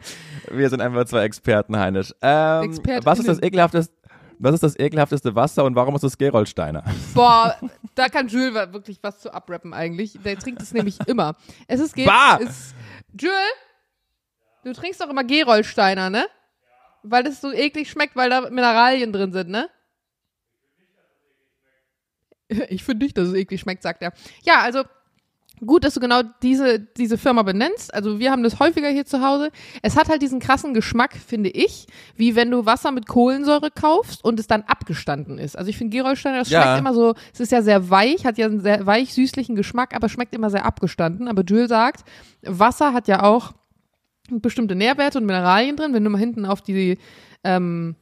wir sind einfach zwei Experten, Heinisch. Ähm, was ist das ekelhafteste, was ist das ekelhafteste Wasser und warum ist es Geroldsteiner? Boah, da kann Jules wirklich was zu abrappen eigentlich. Der trinkt es nämlich immer. Es ist Ge Bah! Es, Jules, du trinkst doch immer Gerolsteiner, ne? Weil es so eklig schmeckt, weil da Mineralien drin sind, ne? Ich finde nicht, dass es eklig schmeckt, sagt er. Ja, also gut, dass du genau diese, diese Firma benennst. Also wir haben das häufiger hier zu Hause. Es hat halt diesen krassen Geschmack, finde ich, wie wenn du Wasser mit Kohlensäure kaufst und es dann abgestanden ist. Also ich finde Gerolsteiner, das Ja. schmeckt immer so, es ist ja sehr weich, hat ja einen sehr weich süßlichen Geschmack, aber schmeckt immer sehr abgestanden. Aber Jules sagt, Wasser hat ja auch bestimmte Nährwerte und Mineralien drin, wenn du mal hinten auf die ähm,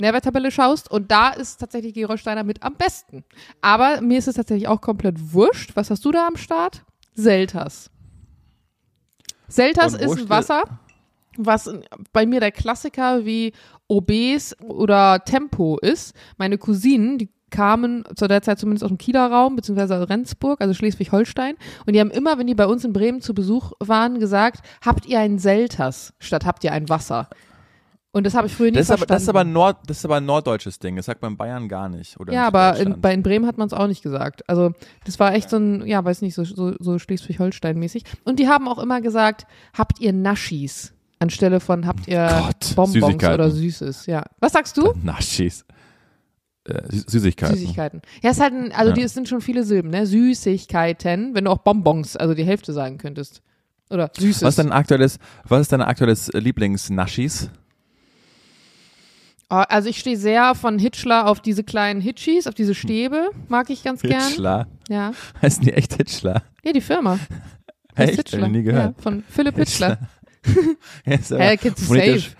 Nährwerttabelle schaust. Und da ist tatsächlich Gerolsteiner mit am besten. Aber mir ist es tatsächlich auch komplett wurscht. Was hast du da am Start? Selters. Selters ist ein Wasser, was bei mir der Klassiker wie Obes oder Tempo ist. Meine Cousinen, die kamen zu der Zeit zumindest aus dem Kieler Raum, beziehungsweise Rendsburg, also Schleswig-Holstein. Und die haben immer, wenn die bei uns in Bremen zu Besuch waren, gesagt, habt ihr ein Selters statt habt ihr ein Wasser? Und das habe ich früher nie Das ist, aber, verstanden. das, ist aber Nord, das ist aber ein norddeutsches Ding. Das sagt man in Bayern gar nicht. Oder ja, aber in, bei in Bremen hat man es auch nicht gesagt. Also das war echt so ein, ja, weiß nicht, so, so, so Schleswig-Holstein-mäßig. Und die haben auch immer gesagt, habt ihr Naschis? Anstelle von habt ihr Gott, Bonbons oder Süßes. Ja. Was sagst du? Naschis. Äh, Sü- Süßigkeiten. Süßigkeiten. Ja, es hat ein, also Ja. die, es sind schon viele Silben, ne? Süßigkeiten, wenn du auch Bonbons, also die Hälfte sagen könntest. Oder Süßes. Was ist dein aktuelles, was ist dein aktuelles Lieblings-Naschis? Oh, also ich stehe sehr von Hitchler auf diese kleinen Hitchis, auf diese Stäbe, mag ich ganz gern. Hitchler. Ja. Heißen die echt Hitchler? Ja, die Firma. Heißt Echt? Hab ich nie gehört. Ja, von Philipp Hitchler. Hä, kennst du phonetisch- safe.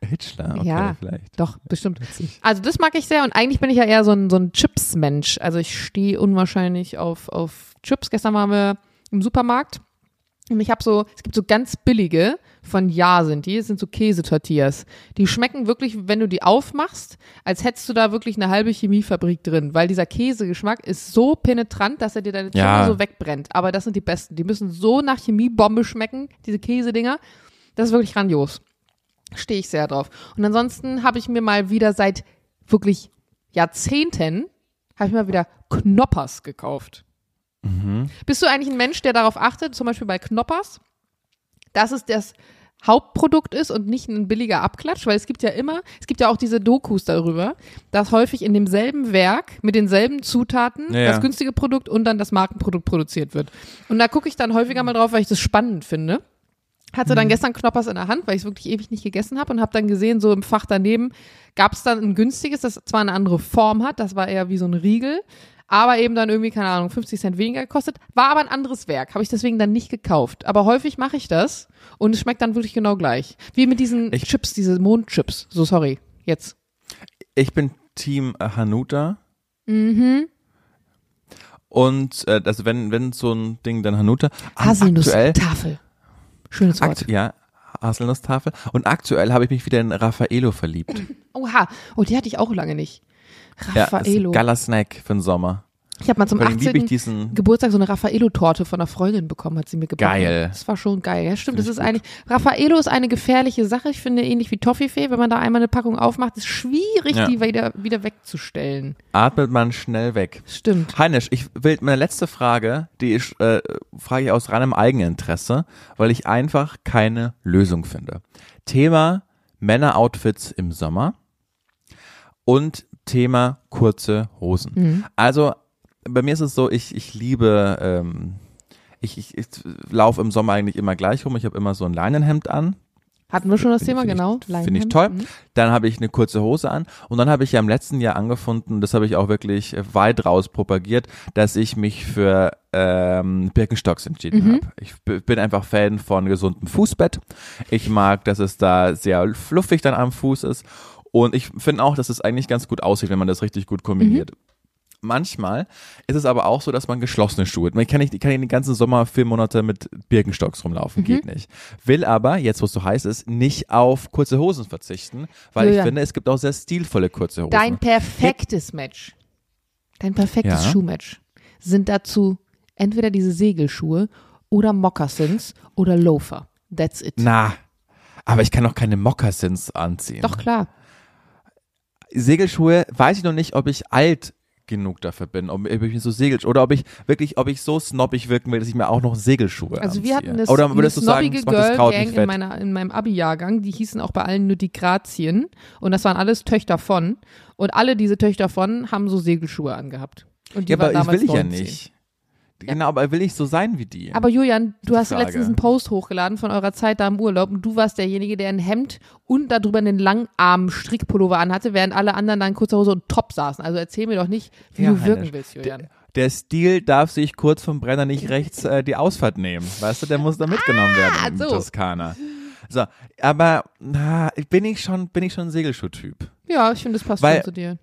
Hitchler, okay, Ja. vielleicht. Doch, bestimmt. Witzig. Also das mag ich sehr und eigentlich bin ich ja eher so ein, so ein Chips-Mensch. Also ich stehe unwahrscheinlich auf, auf Chips. Gestern waren wir im Supermarkt und ich habe so, es gibt so ganz billige, von Ja sind die, sind so Käsetortillas. Die schmecken wirklich, wenn du die aufmachst, als hättest du da wirklich eine halbe Chemiefabrik drin, weil dieser Käsegeschmack ist so penetrant, dass er dir deine Zunge Ja. so wegbrennt. Aber das sind die besten. Die müssen so nach Chemiebombe schmecken, diese Käsedinger. Das ist wirklich grandios stehe ich sehr drauf. Und ansonsten habe ich mir mal wieder seit wirklich Jahrzehnten, habe ich mal wieder Knoppers gekauft. Bist du eigentlich ein Mensch, der darauf achtet, zum Beispiel bei Knoppers, dass es das Hauptprodukt ist und nicht ein billiger Abklatsch, weil es gibt ja immer, es gibt ja auch diese Dokus darüber, dass häufig in demselben Werk mit denselben Zutaten Ja, ja. das günstige Produkt und dann das Markenprodukt produziert wird. Und da gucke ich dann häufiger mal drauf, weil ich das spannend finde. Hatte Mhm. dann gestern Knoppers in der Hand, weil ich es wirklich ewig nicht gegessen habe und habe dann gesehen, so im Fach daneben gab es dann ein günstiges, das zwar eine andere Form hat, das war eher wie so ein Riegel, aber eben dann irgendwie, keine Ahnung, 50 Cent weniger gekostet. War aber ein anderes Werk, habe ich deswegen dann nicht gekauft. Aber häufig mache ich das und es schmeckt dann wirklich genau gleich. Wie mit diesen Ich- Chips, diese Mondchips. So, sorry, jetzt. Ich bin Team Hanuta. Mhm. Und äh, also wenn, wenn so ein Ding, dann Hanuta. Haselnuss-Tafel. Schönes Wort. ja, Haselnusstafel. Und aktuell habe ich mich wieder in Raffaello verliebt. (clears throat) Oha, oh, die hatte ich auch lange nicht. Ja, Raffaello. geiler Snack für den Sommer. ich habe mal zum Vor allem liebe ich 18. diesen. Geburtstag so eine Raffaello-Torte von einer Freundin bekommen, hat sie mir gebacken. Geil. Das war schon geil. Ja, stimmt. Find Das ist eigentlich, Raffaello ist eine gefährliche Sache. Ich finde, ähnlich wie Toffifee, wenn man da einmal eine Packung aufmacht, ist schwierig, Ja. die wieder, wieder wegzustellen. Atmet man schnell weg. Stimmt. Heinisch, ich will meine letzte Frage, die ich, äh, frage ich aus reinem Eigeninteresse, weil ich einfach keine Lösung finde. Thema Männeroutfits im Sommer und Thema kurze Hosen. Mhm. Also bei mir ist es so, ich, ich liebe, ähm, ich, ich, ich laufe im Sommer eigentlich immer gleich rum. Ich habe immer so ein Leinenhemd an. Hatten wir schon das Finde Thema, find genau. Ich, Finde ich Leinenhemd. toll. Mhm. Dann habe ich eine kurze Hose an und dann habe ich ja im letzten Jahr angefunden, das habe ich auch wirklich weit raus propagiert, dass ich mich für ähm, Birkenstocks entschieden Mhm. habe. Ich bin einfach Fan von gesundem Fußbett. Ich mag, dass es da sehr fluffig dann am Fuß ist und ich finde auch, dass es eigentlich ganz gut aussieht, wenn man das richtig gut kombiniert. Manchmal ist es aber auch so, dass man geschlossene Schuhe. Man kann nicht, ich kann nicht den ganzen Sommer vier Monate mit Birkenstocks rumlaufen, geht Mhm. nicht. Will aber, jetzt wo es so heiß ist, nicht auf kurze Hosen verzichten, weil ich Julian. finde, es gibt auch sehr stilvolle kurze Hosen. Dein perfektes Match, dein perfektes Ja. Schuhmatch sind dazu entweder diese Segelschuhe oder Moccasins oder Loafer. That's it. Na, aber ich kann doch keine Moccasins anziehen. Doch klar. Segelschuhe, weiß ich noch nicht, ob ich alt genug dafür bin, ob ich mir so Segel oder ob ich wirklich, ob ich so snobbig wirken will, dass ich mir auch noch Segelschuhe Also anziehe. wir hatten das, oder eine würdest du sagen, snobbige das macht das Kraut nicht in, fett? meiner, in meinem Abi-Jahrgang, die hießen auch bei allen nur die Grazien und das waren alles Töchter von und alle diese Töchter von haben so Segelschuhe angehabt. Und die Ja, waren aber das damals will ich ja 19. nicht. Genau, aber will ich so sein wie die? Aber Julian, du hast Frage. letztens einen Post hochgeladen von eurer Zeit da im Urlaub und du warst derjenige, der ein Hemd und darüber einen langarmen Strickpullover anhatte, während alle anderen dann in kurzer Hose und Top saßen. Also erzähl mir doch nicht, wie Ja, du wirken Heinisch. willst, Julian. Der Stil darf sich kurz vom Brenner nicht rechts äh, die Ausfahrt nehmen. Weißt du, der muss da mitgenommen werden in so. Toskana. So, aber na, bin ich schon, bin ich schon ein Segelschuhtyp. Ja, ich finde, das passt Weil- schon zu dir.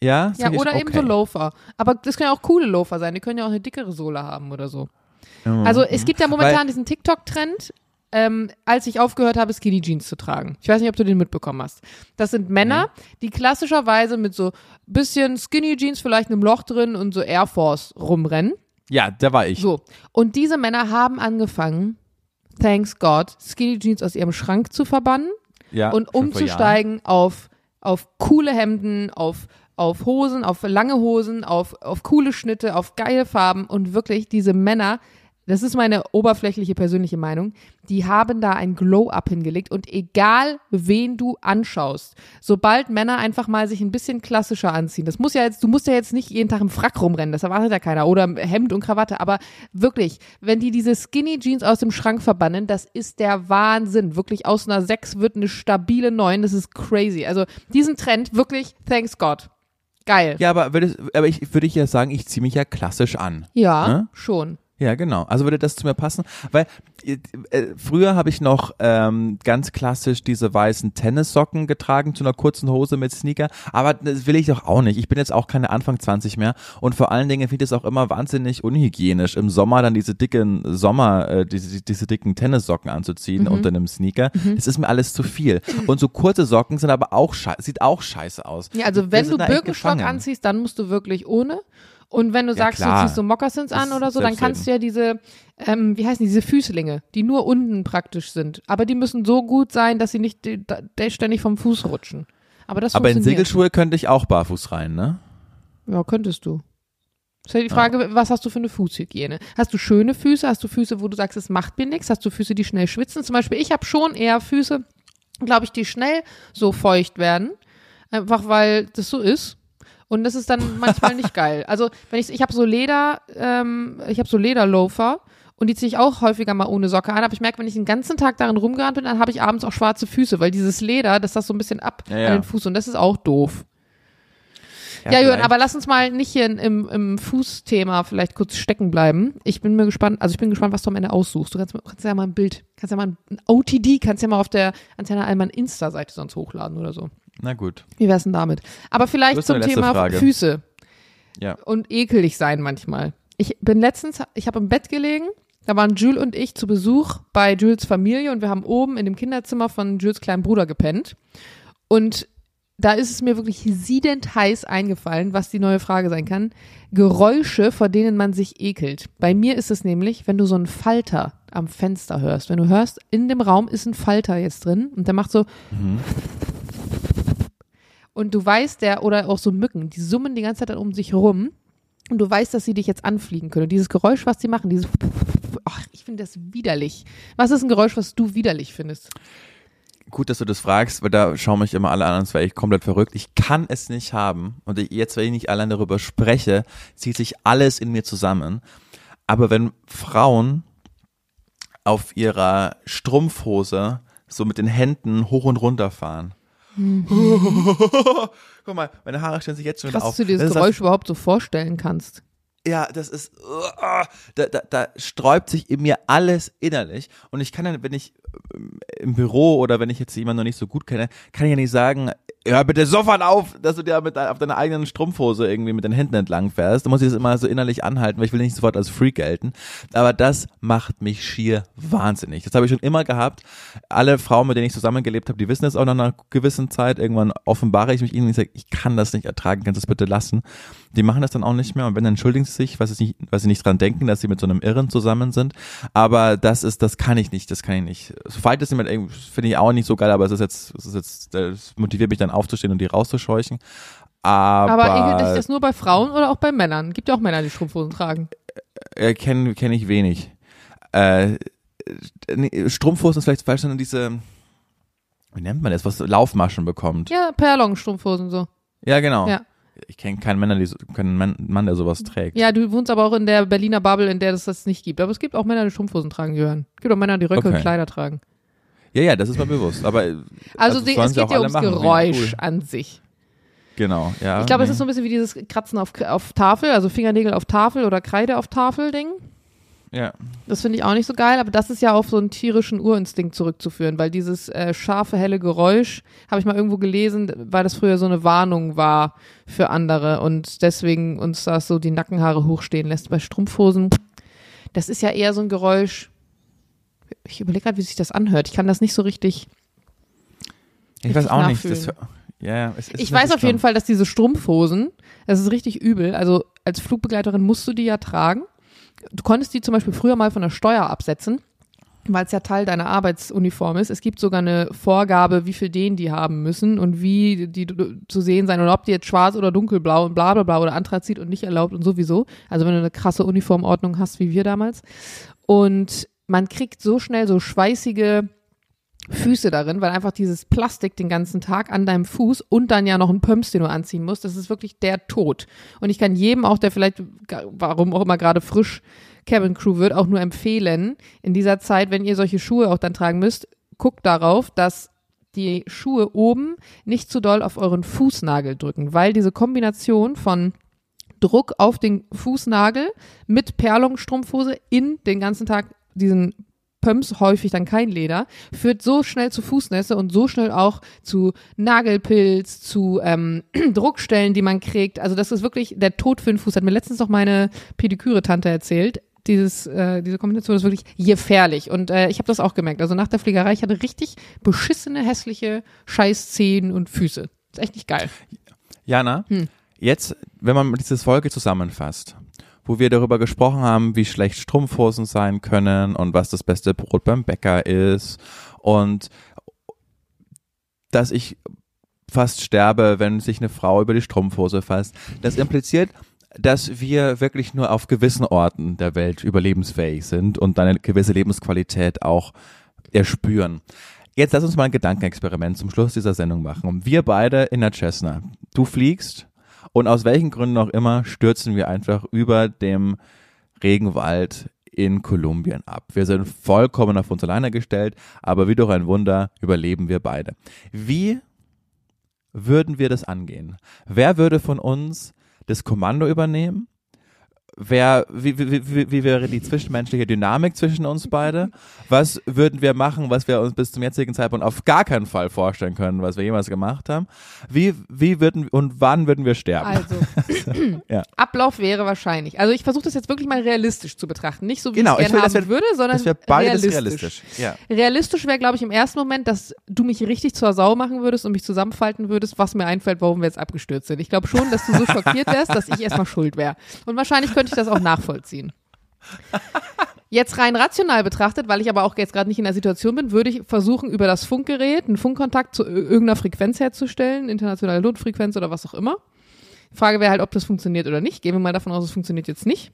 Ja, Ja, oder eben so okay. Loafer. Aber das können ja auch coole Loafer sein. Die können ja auch eine dickere Sohle haben oder so. Mhm. Also es gibt ja momentan Weil- diesen TikTok-Trend, ähm, als ich aufgehört habe, Skinny Jeans zu tragen. Ich weiß nicht, ob du den mitbekommen hast. Das sind Männer, die klassischerweise mit so bisschen Skinny Jeans, vielleicht einem Loch drin und so Air Force rumrennen. Ja, da war ich. So. Und diese Männer haben angefangen, thanks God, Skinny Jeans aus ihrem Schrank zu verbannen ja, und umzusteigen auf, auf coole Hemden, auf, auf Hosen, auf lange Hosen, auf, auf coole Schnitte, auf geile Farben und wirklich diese Männer, das ist meine oberflächliche persönliche Meinung, die haben da ein Glow-Up hingelegt und egal wen du anschaust, sobald Männer einfach mal sich ein bisschen klassischer anziehen, das muss ja jetzt, du musst ja jetzt nicht jeden Tag im Frack rumrennen, das erwartet ja keiner oder Hemd und Krawatte, aber wirklich, wenn die diese Skinny Jeans aus dem Schrank verbannen, das ist der Wahnsinn, wirklich aus einer 6 wird eine stabile 9, das ist crazy, also diesen Trend, wirklich, thanks God. Geil. Ja, aber, würdest, aber ich würde ich ja sagen, ich ziehe mich ja klassisch an. Ja, Ne? schon. Ja, genau. Also würde das zu mir passen, weil äh, äh, früher habe ich noch ähm, ganz klassisch diese weißen Tennissocken getragen zu einer kurzen Hose mit Sneaker, aber das will ich doch auch nicht. Ich bin jetzt auch keine Anfang 20 mehr und vor allen Dingen finde ich es auch immer wahnsinnig unhygienisch im Sommer dann diese dicken Sommer äh, diese, diese dicken Tennissocken anzuziehen unter einem Sneaker. Das ist mir alles zu viel. Und so kurze Socken sind aber auch scheiße, sieht auch scheiße aus. Ja, also wenn du Birkenstock anziehst, dann musst du wirklich ohne. Und wenn du Ja, sagst, klar. du ziehst so Moccasins an Das oder so, dann kannst du ja diese, ähm, wie heißen die, diese Füßlinge, die nur unten praktisch sind. Aber die müssen so gut sein, dass sie nicht da ständig vom Fuß rutschen. Aber das Aber in. Segelschuhe könnte ich auch barfuß rein, ne? Ja, könntest du. Ist ja die Frage, was hast du für eine Fußhygiene? Hast du schöne Füße? Hast du Füße, wo du sagst, es macht mir nichts? Hast du Füße, die schnell schwitzen? Zum Beispiel, ich habe schon eher Füße, glaube ich, die schnell so feucht werden. Einfach weil das so ist. Und das ist dann manchmal nicht (laughs) geil. Also, wenn ich, ich habe so Leder, ähm, ich habe so Lederloafer und die ziehe ich auch häufiger mal ohne Socke an. Aber ich merke, wenn ich den ganzen Tag darin rumgerannt bin, dann habe ich abends auch schwarze Füße, weil dieses Leder, das das so ein bisschen ab Ja, ja. an den Fuß und das ist auch doof. Ja, Jürgen, aber lass uns mal nicht hier im, im Fußthema vielleicht kurz stecken bleiben. Ich bin mir gespannt, also ich bin gespannt, was du am Ende aussuchst. Du kannst, kannst ja mal ein Bild, kannst ja mal ein OTD, kannst ja mal auf der Antenne Allmann Insta-Seite sonst hochladen oder so. Na gut. Wie wär's denn damit? Aber vielleicht zum Thema Frage. Füße Ja. und ekelig sein manchmal. Ich bin letztens, ich habe im Bett gelegen, da waren Jules und ich zu Besuch bei Jules Familie und wir haben oben in dem Kinderzimmer von Jules kleinen Bruder gepennt. Und da ist es mir wirklich siedend heiß eingefallen, was die neue Frage sein kann. Geräusche, vor denen man sich ekelt. Bei mir ist es nämlich, wenn du so einen Falter am Fenster hörst. Wenn du hörst, in dem Raum ist ein Falter jetzt drin und der macht so und du weißt, der, oder auch so Mücken, die summen die ganze Zeit um sich rum und du weißt, dass sie dich jetzt anfliegen können. Und dieses Geräusch, was die machen, dieses Ach, ich finde das widerlich. Was ist ein Geräusch, was du widerlich findest? Gut, dass du das fragst, weil da schauen mich immer alle an, als wäre ich komplett verrückt. Ich kann es nicht haben. Und jetzt, wenn ich nicht allein darüber spreche, zieht sich alles in mir zusammen. Aber wenn Frauen auf ihrer Strumpfhose so mit den Händen hoch und runter fahren. (laughs) Guck mal, meine Haare stellen sich jetzt schon wieder Was auf. du dir Das das- Geräusch überhaupt so vorstellen kannst. Ja, das ist, uh, da, da, da sträubt sich in mir alles innerlich. Und ich kann dann, wenn ich ähm, im Büro oder wenn ich jetzt jemanden noch nicht so gut kenne, kann ich ja nicht sagen, hör bitte sofort auf, dass du dir mit, auf deiner eigenen Strumpfhose irgendwie mit den Händen entlang fährst. Da muss ich das immer so innerlich anhalten, weil ich will nicht sofort als Freak gelten. Aber das macht mich schier wahnsinnig. Das habe ich schon immer gehabt. Alle Frauen, mit denen ich zusammengelebt habe, die wissen es auch nach einer gewissen Zeit. Irgendwann offenbare ich mich ihnen und sage, ich kann das nicht ertragen, kannst du das bitte lassen. Die machen das dann auch nicht mehr und wenn, dann entschuldigen sie sich, weil sie nicht, weil sie nicht dran denken, dass sie mit so einem Irren zusammen sind. Aber das ist, das kann ich nicht, das kann ich nicht. So Fight ist jemand, irgendwie, finde ich auch nicht so geil, aber es ist jetzt, es ist jetzt, das motiviert mich dann aufzustehen und die rauszuscheuchen. Aber, Aber dich das nur bei Frauen oder auch bei Männern? Gibt ja auch Männer, die Strumpfhosen tragen. äh, kenne kenn ich wenig. Äh, nee, Strumpfhosen ist vielleicht falsch, sondern diese, wie nennt man das, was Laufmaschen bekommt. Ja, Perlon-Strumpfhosen so. Ja, genau. Ja. Ich kenne keinen Männer, die so, keinen Mann, der sowas trägt. Ja, du wohnst aber auch in der Berliner Bubble, in der es das nicht gibt. Aber es gibt auch Männer, die Strumpfhosen tragen, Jörn. Es gibt auch Männer, die Röcke Okay. und Kleider tragen. Ja, ja, das ist mir bewusst. Aber Also, Also sollen es geht ja ums machen. Geräusch Cool. an sich. genau, ja. Ich glaube, es nee. ist so ein bisschen wie dieses Kratzen auf, auf Tafel, also Fingernägel auf Tafel oder Kreide auf Tafel Ding. Ja. Das finde ich auch nicht so geil, aber das ist ja auf so einen tierischen Urinstinkt zurückzuführen, weil dieses äh, scharfe, helle Geräusch, habe ich mal irgendwo gelesen, weil das früher so eine Warnung war für andere und deswegen uns das so die Nackenhaare hochstehen lässt. Bei Strumpfhosen, das ist ja eher so ein Geräusch. Ich überlege gerade, wie sich das anhört. Ich kann das nicht so richtig. Ich weiß auch nicht. Das, nachfühlen. ja, es ist Ich weiß auf jeden Fall. Fall, dass diese Strumpfhosen, das ist richtig übel. Also als Flugbegleiterin musst du die ja tragen. Du konntest die zum Beispiel früher mal von der Steuer absetzen, weil es ja Teil deiner Arbeitsuniform ist. Es gibt sogar eine Vorgabe, wie viel den die haben müssen und wie die zu sehen sein und ob die jetzt schwarz oder dunkelblau und bla bla bla oder Anthrazit und nicht erlaubt und sowieso. Also wenn du eine krasse Uniformordnung hast, wie wir damals. Und man kriegt so schnell so schweißige Füße darin, weil einfach dieses Plastik den ganzen Tag an deinem Fuß und dann ja noch ein Pumps, den du anziehen musst, das ist wirklich der Tod. Und ich kann jedem auch, der vielleicht, warum auch immer gerade frisch Cabin Crew wird, auch nur empfehlen, in dieser Zeit, wenn ihr solche Schuhe auch dann tragen müsst, guckt darauf, dass die Schuhe oben nicht zu doll auf euren Fußnagel drücken, weil diese Kombination von Druck auf den Fußnagel mit Perlungsstrumpfhose in den ganzen Tag diesen Pumps, häufig dann kein Leder, führt so schnell zu Fußnässe und so schnell auch zu Nagelpilz, zu ähm, (clears throat) Druckstellen, die man kriegt. Also das ist wirklich der Tod für den Fuß. Hat mir letztens noch meine Pediküre-Tante erzählt. Dieses, äh, diese Kombination ist wirklich gefährlich. Und äh, ich habe das auch gemerkt. Also nach der Fliegerei, ich hatte richtig beschissene, hässliche Scheißzehen und Füße. Ist echt nicht geil. Jana, Hm. jetzt, wenn man diese Folge zusammenfasst, wo wir darüber gesprochen haben, wie schlecht Strumpfhosen sein können und was das beste Brot beim Bäcker ist und dass ich fast sterbe, wenn sich eine Frau über die Strumpfhose fasst. Das impliziert, dass wir wirklich nur auf gewissen Orten der Welt überlebensfähig sind und eine gewisse Lebensqualität auch erspüren. Jetzt lass uns mal ein Gedankenexperiment zum Schluss dieser Sendung machen. Wir beide in der Cessna. Du fliegst und aus welchen Gründen auch immer stürzen wir einfach über dem Regenwald in Kolumbien ab. Wir sind vollkommen auf uns alleine gestellt, aber wie durch ein Wunder überleben wir beide. Wie würden wir das angehen? Wer würde von uns das Kommando übernehmen? Wer, wie, wie, wie, wie wäre die zwischenmenschliche Dynamik zwischen uns beide? Was würden wir machen, was wir uns bis zum jetzigen Zeitpunkt auf gar keinen Fall vorstellen können, was wir jemals gemacht haben? Wie, wie würden und wann würden wir sterben? Also, (laughs) ja. Ablauf wäre wahrscheinlich. Also ich versuche das jetzt wirklich mal realistisch zu betrachten. Nicht so, wie genau, ich es gerne haben wir, würde, sondern das beides realistisch. realistisch. Ja. Realistisch wäre, glaube ich, im ersten Moment, dass du mich richtig zur Sau machen würdest und mich zusammenfalten würdest, was mir einfällt, warum wir jetzt abgestürzt sind. Ich glaube schon, dass du so schockiert wärst, dass ich erstmal schuld wäre. Und wahrscheinlich könnte ich das auch nachvollziehen. Jetzt rein rational betrachtet, weil ich aber auch jetzt gerade nicht in der Situation bin, würde ich versuchen, über das Funkgerät einen Funkkontakt zu irgendeiner Frequenz herzustellen, internationale Notfrequenz oder was auch immer. Frage wäre halt, ob das funktioniert oder nicht. Gehen wir mal davon aus, es funktioniert jetzt nicht.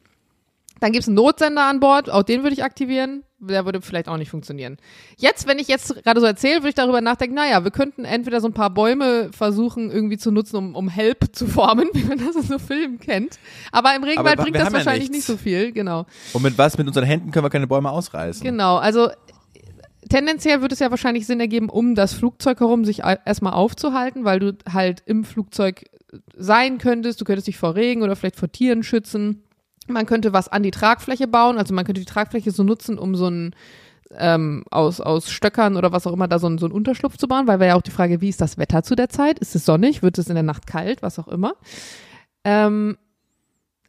Dann gibt es einen Notsender an Bord, auch den würde ich aktivieren. Der würde vielleicht auch nicht funktionieren. Jetzt, wenn ich jetzt gerade so erzähle, würde ich darüber nachdenken, naja, wir könnten entweder so ein paar Bäume versuchen irgendwie zu nutzen, um, um Help zu formen, (laughs) wie man das in so Filmen kennt. Aber im Regenwald Aber bringt das wahrscheinlich ja nicht so viel, genau. Und mit was? Mit unseren Händen können wir keine Bäume ausreißen. Genau, also tendenziell würde es ja wahrscheinlich Sinn ergeben, um das Flugzeug herum sich erstmal aufzuhalten, weil du halt im Flugzeug sein könntest. Du könntest dich vor Regen oder vielleicht vor Tieren schützen. Man könnte was an die Tragfläche bauen, also man könnte die Tragfläche so nutzen, um so ein ähm, aus, aus Stöckern oder was auch immer da so, ein, so einen Unterschlupf zu bauen, weil wäre ja auch die Frage, wie ist das Wetter zu der Zeit? Ist es sonnig? Wird es in der Nacht kalt? Was auch immer. Ähm,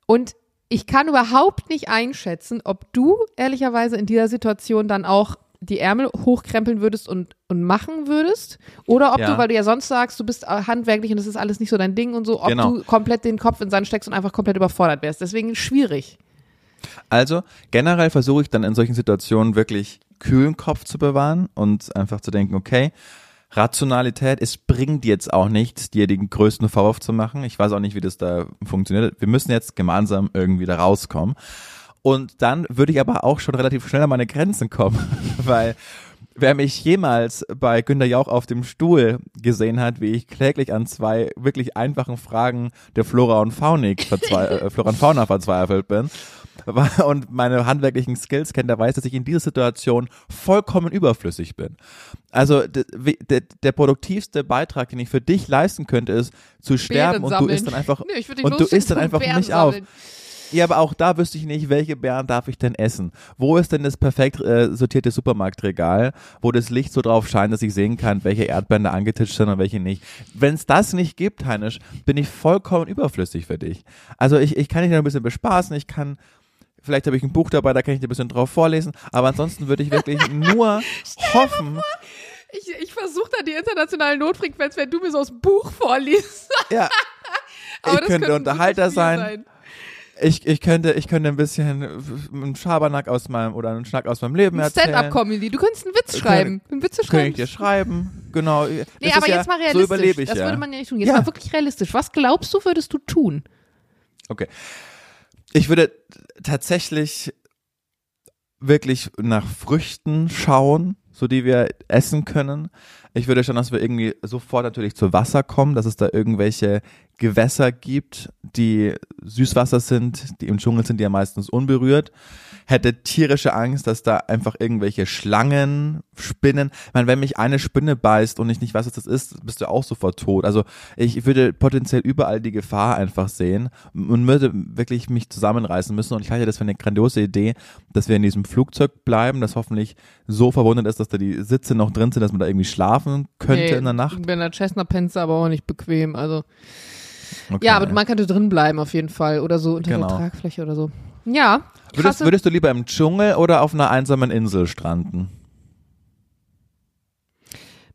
und ich kann überhaupt nicht einschätzen, ob du ehrlicherweise in dieser Situation dann auch die Ärmel hochkrempeln würdest und, und machen würdest. Oder ob ja. du, weil du ja sonst sagst, du bist handwerklich und das ist alles nicht so dein Ding und so, ob genau. du komplett den Kopf in Sand steckst und einfach komplett überfordert wärst. Deswegen schwierig. Also generell versuche ich dann in solchen Situationen wirklich kühlen Kopf zu bewahren und einfach zu denken, okay, Rationalität, es bringt jetzt auch nichts, dir den größten Vorwurf zu machen. Ich weiß auch nicht, wie das da funktioniert. Wir müssen jetzt gemeinsam irgendwie da rauskommen. Und dann würde ich aber auch schon relativ schnell an meine Grenzen kommen, (laughs) weil wer mich jemals bei Günter Jauch auf dem Stuhl gesehen hat, wie ich kläglich an zwei wirklich einfachen Fragen der Flora und Faunik (laughs) äh, Flora und Fauna verzweifelt bin und meine handwerklichen Skills kennt, der weiß, dass ich in dieser Situation vollkommen überflüssig bin. Also der, produktivste Beitrag, den ich für dich leisten könnte, ist zu sterben und du isst dann einfach nee, und du isst dann einfach nicht auf. Ja, aber auch da wüsste ich nicht, welche Beeren darf ich denn essen? Wo ist denn das perfekt äh, sortierte Supermarktregal, wo das Licht so drauf scheint, dass ich sehen kann, welche Erdbeeren da angetischt sind und welche nicht? Wenn es das nicht gibt, Heinisch, bin ich vollkommen überflüssig für dich. Also ich, ich kann dich noch ein bisschen bespaßen, ich kann Vielleicht habe ich ein Buch dabei, da kann ich dir ein bisschen drauf vorlesen. Aber ansonsten würde ich wirklich (laughs) nur hoffen. Ich, ich versuche da die internationale Notfrequenz, wenn du mir so aus Buch vorliest. Ja. (laughs) ich könnte Unterhalter sein. sein. Ich, ich könnte, ich könnte ein bisschen einen Schabernack aus meinem oder einen Schnack aus meinem Leben erzählen. Stand-up-Comedy. Du könntest einen Witz schreiben. Einen Witz schreiben. Könnte ich dir schreiben. Genau. Nee, das aber jetzt ja, mal realistisch. So überlebe ich das ja. würde man ja nicht tun. Jetzt ja. mal wirklich realistisch. Was glaubst du, würdest du tun? Okay. Ich würde tatsächlich wirklich nach Früchten schauen, so die wir essen können. Ich würde schon, dass wir irgendwie sofort natürlich zu Wasser kommen, dass es da irgendwelche Gewässer gibt, die Süßwasser sind, die im Dschungel sind die ja meistens unberührt hätte tierische Angst, dass da einfach irgendwelche Schlangen, Spinnen. Ich meine, wenn mich eine Spinne beißt und ich nicht weiß, was das ist, bist du auch sofort tot. Also ich würde potenziell überall die Gefahr einfach sehen und würde wirklich mich zusammenreißen müssen. Und ich halte das für eine grandiose Idee, dass wir in diesem Flugzeug bleiben, das hoffentlich so verwundert ist, dass da die Sitze noch drin sind, dass man da irgendwie schlafen könnte nee, in der Nacht. Bei der Cessna pennst aber auch nicht bequem. Also Okay. Ja, aber man könnte drin bleiben auf jeden Fall oder so unter genau. der Tragfläche oder so. Ja. Würdest, würdest, du lieber im Dschungel oder auf einer einsamen Insel stranden?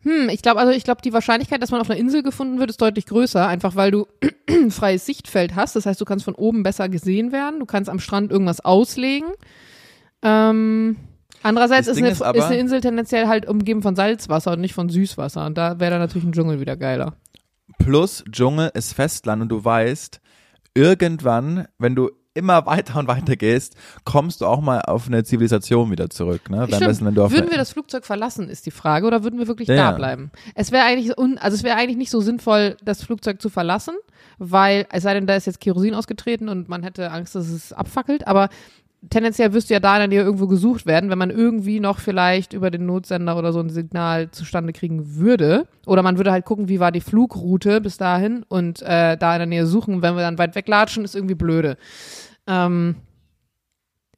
Hm, ich glaube, also ich glaube, die Wahrscheinlichkeit, dass man auf einer Insel gefunden wird, ist deutlich größer, einfach weil du (clears throat) freies Sichtfeld hast. Das heißt, du kannst von oben besser gesehen werden. Du kannst am Strand irgendwas auslegen. Ähm, andererseits ist eine, ist, aber, ist eine, Insel tendenziell halt umgeben von Salzwasser und nicht von Süßwasser. Und da wäre dann natürlich ein Dschungel wieder geiler. Plus Dschungel ist Festland und du weißt, irgendwann, wenn du immer weiter und weiter gehst, kommst du auch mal auf eine Zivilisation wieder zurück. Ne? Stimmt. Wenn würden wir das Flugzeug verlassen, ist die Frage, oder würden wir wirklich ja, da bleiben? Es wäre eigentlich, un, also es wäre eigentlich nicht so sinnvoll, das Flugzeug zu verlassen, weil, es sei denn, da ist jetzt Kerosin ausgetreten und man hätte Angst, dass es abfackelt, aber tendenziell wirst du ja da in der Nähe irgendwo gesucht werden, wenn man irgendwie noch vielleicht über den Notsender oder so ein Signal zustande kriegen würde. Oder man würde halt gucken, wie war die Flugroute bis dahin und äh, da in der Nähe suchen. Wenn wir dann weit weglatschen, ist irgendwie blöde. Ähm,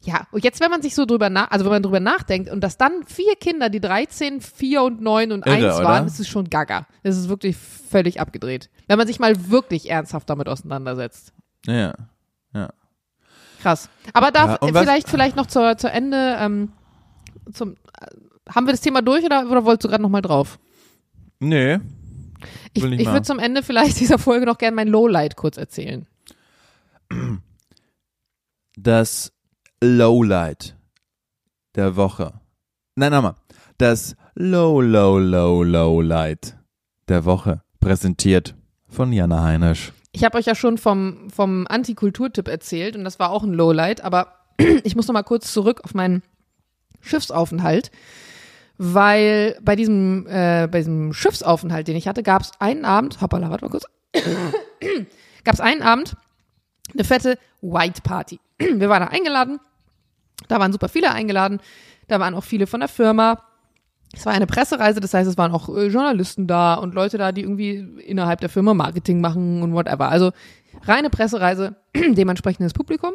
ja, und jetzt, wenn man sich so drüber nach, also wenn man drüber nachdenkt und dass dann vier Kinder, die 13, 4 und 9 und Irre, 1 waren, oder? ist es schon gaga. Das ist wirklich völlig abgedreht. Wenn man sich mal wirklich ernsthaft damit auseinandersetzt. Ja. Ja. Krass. Aber da Ja, und was- vielleicht, vielleicht noch zur, zur Ende, ähm, zum, äh, haben wir das Thema durch oder, oder wolltest du gerade nochmal drauf? Nee. Ich, ich würde zum Ende vielleicht (laughs) dieser Folge noch gerne mein Lowlight kurz erzählen. Das Lowlight der Woche. Nein, nochmal. Das Low, Low, Low, Lowlight der Woche. Präsentiert von Jana Heinisch. Ich habe euch ja schon vom, vom Antikulturtipp erzählt und das war auch ein Lowlight, aber (clears throat) ich muss noch mal kurz zurück auf meinen Schiffsaufenthalt, weil bei diesem, äh, bei diesem Schiffsaufenthalt, den ich hatte, gab es einen Abend, hoppala, warte mal kurz, (clears throat) gab es einen Abend eine fette White Party. Wir waren da eingeladen, da waren super viele eingeladen, da waren auch viele von der Firma. Es war eine Pressereise, das heißt, es waren auch äh, Journalisten da und Leute da, die irgendwie innerhalb der Firma Marketing machen und whatever. Also reine Pressereise, (clears throat) dementsprechendes Publikum,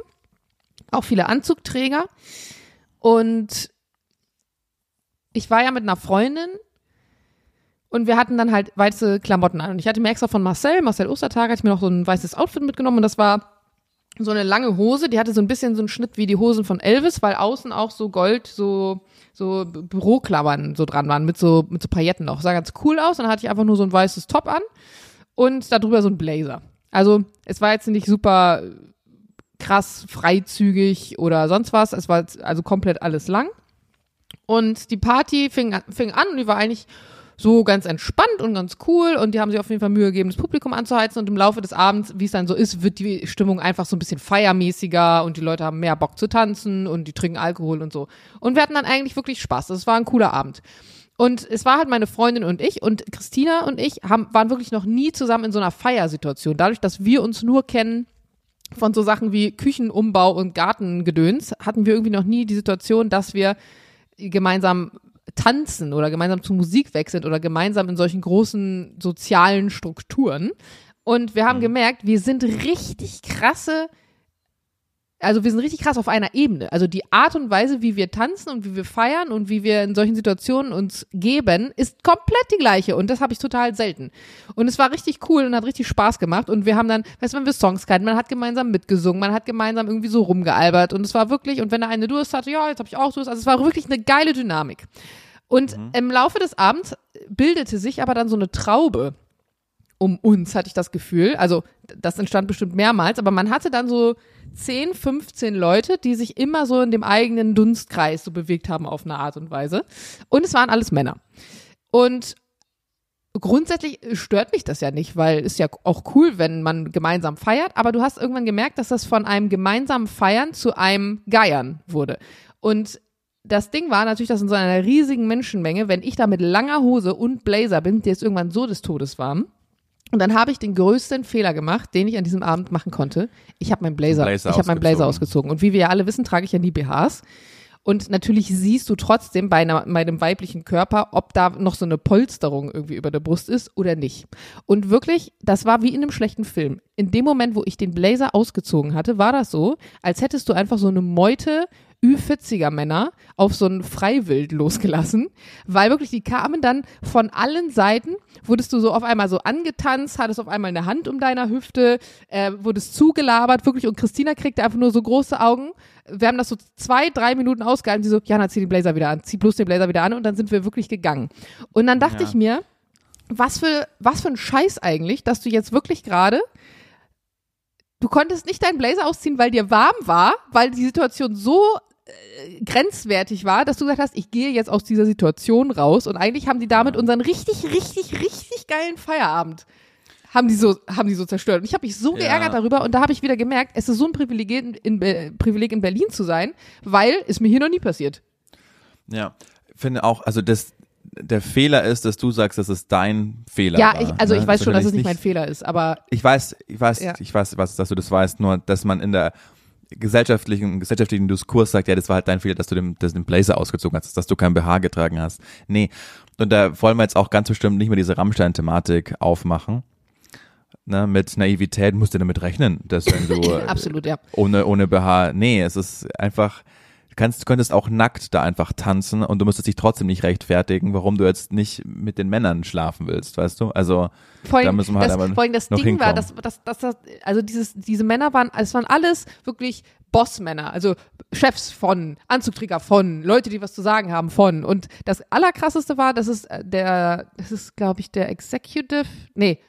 auch viele Anzugträger. Und ich war ja mit einer Freundin und wir hatten dann halt weiße Klamotten an. Und ich hatte mir extra von Marcel, Marcel Ostertag, hatte ich mir noch so ein weißes Outfit mitgenommen und das war so eine lange Hose, die hatte so ein bisschen so einen Schnitt wie die Hosen von Elvis, weil außen auch so Gold, so, so Bü- Büroklammern so dran waren, mit so, mit so Pailletten noch. Sah ganz cool aus. Dann hatte ich einfach nur so ein weißes Top an und darüber so ein Blazer. Also, es war jetzt nicht super krass freizügig oder sonst was. Es war also komplett alles lang. Und die Party fing, fing an und die war eigentlich so ganz entspannt und ganz cool und die haben sich auf jeden Fall Mühe gegeben, das Publikum anzuheizen und im Laufe des Abends, wie es dann so ist, wird die Stimmung einfach so ein bisschen feiermäßiger und die Leute haben mehr Bock zu tanzen und die trinken Alkohol und so. Und wir hatten dann eigentlich wirklich Spaß. Es war ein cooler Abend. Und es war halt meine Freundin und ich und Christina und ich haben, waren wirklich noch nie zusammen in so einer Feiersituation. Dadurch, dass wir uns nur kennen von so Sachen wie Küchenumbau und Gartengedöns, hatten wir irgendwie noch nie die Situation, dass wir gemeinsam tanzen oder gemeinsam zu Musik wechseln oder gemeinsam in solchen großen sozialen Strukturen. Und wir haben gemerkt, wir sind richtig krasse, also wir sind richtig krass auf einer Ebene. Also die Art und Weise, wie wir tanzen und wie wir feiern und wie wir in solchen Situationen uns geben, ist komplett die gleiche. Und das habe ich total selten. Und es war richtig cool und hat richtig Spaß gemacht. Und wir haben dann, weißt du, wenn wir Songs kannten, man hat gemeinsam mitgesungen, man hat gemeinsam irgendwie so rumgealbert. Und es war wirklich, und wenn der eine Durst hatte, ja, jetzt habe ich auch Durst. Also es war wirklich eine geile Dynamik. Und im Laufe des Abends bildete sich aber dann so eine Traube um uns, hatte ich das Gefühl. Also das entstand bestimmt mehrmals, aber man hatte dann so 10, 15 Leute, die sich immer so in dem eigenen Dunstkreis so bewegt haben auf eine Art und Weise. Und es waren alles Männer. Und grundsätzlich stört mich das ja nicht, weil ist ja auch cool, wenn man gemeinsam feiert, aber du hast irgendwann gemerkt, dass das von einem gemeinsamen Feiern zu einem Geiern wurde. Und das Ding war natürlich, dass in so einer riesigen Menschenmenge, wenn ich da mit langer Hose und Blazer bin, der ist irgendwann so des Todes warm. Und dann habe ich den größten Fehler gemacht, den ich an diesem Abend machen konnte. Ich habe meinen Blazer, Blazer ich habe meinen Blazer ausgezogen. Und wie wir ja alle wissen, trage ich ja nie BHs. Und natürlich siehst du trotzdem bei einer, meinem weiblichen Körper, ob da noch so eine Polsterung irgendwie über der Brust ist oder nicht. Und wirklich, das war wie in einem schlechten Film. In dem Moment, wo ich den Blazer ausgezogen hatte, war das so, als hättest du einfach so eine Meute Ü40er Männer auf so ein Freiwild losgelassen, weil wirklich die kamen dann von allen Seiten, wurdest du so auf einmal so angetanzt, hattest auf einmal eine Hand um deiner Hüfte, äh, wurdest zugelabert, wirklich und Christina kriegte einfach nur so große Augen. Wir haben das so zwei, drei Minuten ausgehalten, sie so, Jana, zieh den Blazer wieder an, zieh bloß den Blazer wieder an und dann sind wir wirklich gegangen. Und dann dachte Ja. ich mir, was für, was für ein Scheiß eigentlich, dass du jetzt wirklich gerade du konntest nicht deinen Blazer ausziehen, weil dir warm war, weil die Situation so grenzwertig war, dass du gesagt hast, ich gehe jetzt aus dieser Situation raus und eigentlich haben die damit unseren richtig, richtig, richtig geilen Feierabend haben die so, haben die so zerstört. Und ich habe mich so Ja. geärgert darüber und da habe ich wieder gemerkt, es ist so ein Privileg in, in, Be- Privileg in Berlin zu sein, weil es mir hier noch nie passiert. Ja, finde auch, also das, der Fehler ist, dass du sagst, dass es dein Fehler Ja, war. ich, also ne? ich weiß schon, will dass es ich nicht mein Fehler ist, aber Ich weiß, ich weiß, Ja. ich weiß, was, dass du das weißt, nur dass man in der gesellschaftlichen, gesellschaftlichen Diskurs sagt, ja, das war halt dein Fehler, dass du den, dass den Blazer ausgezogen hast, dass du kein BH getragen hast. Nee. Und da wollen wir jetzt auch ganz bestimmt nicht mehr diese Rammstein-Thematik aufmachen. Ne, mit Naivität musst du damit rechnen, dass wenn du (laughs) Absolut, ja. ohne, ohne BH, nee, es ist einfach, du kannst, könntest auch nackt da einfach tanzen und du müsstest dich trotzdem nicht rechtfertigen, warum du jetzt nicht mit den Männern schlafen willst, weißt du? Also, allem, da müssen wir halt das, aber vor allem das noch Ding war, dass, dass, dass, das, also dieses, diese Männer waren, es waren alles wirklich Bossmänner, also Chefs von, Anzugträger von, Leute, die was zu sagen haben von. Und das Allerkrasseste war, das ist äh, der, das ist, glaube ich, der Executive, nee,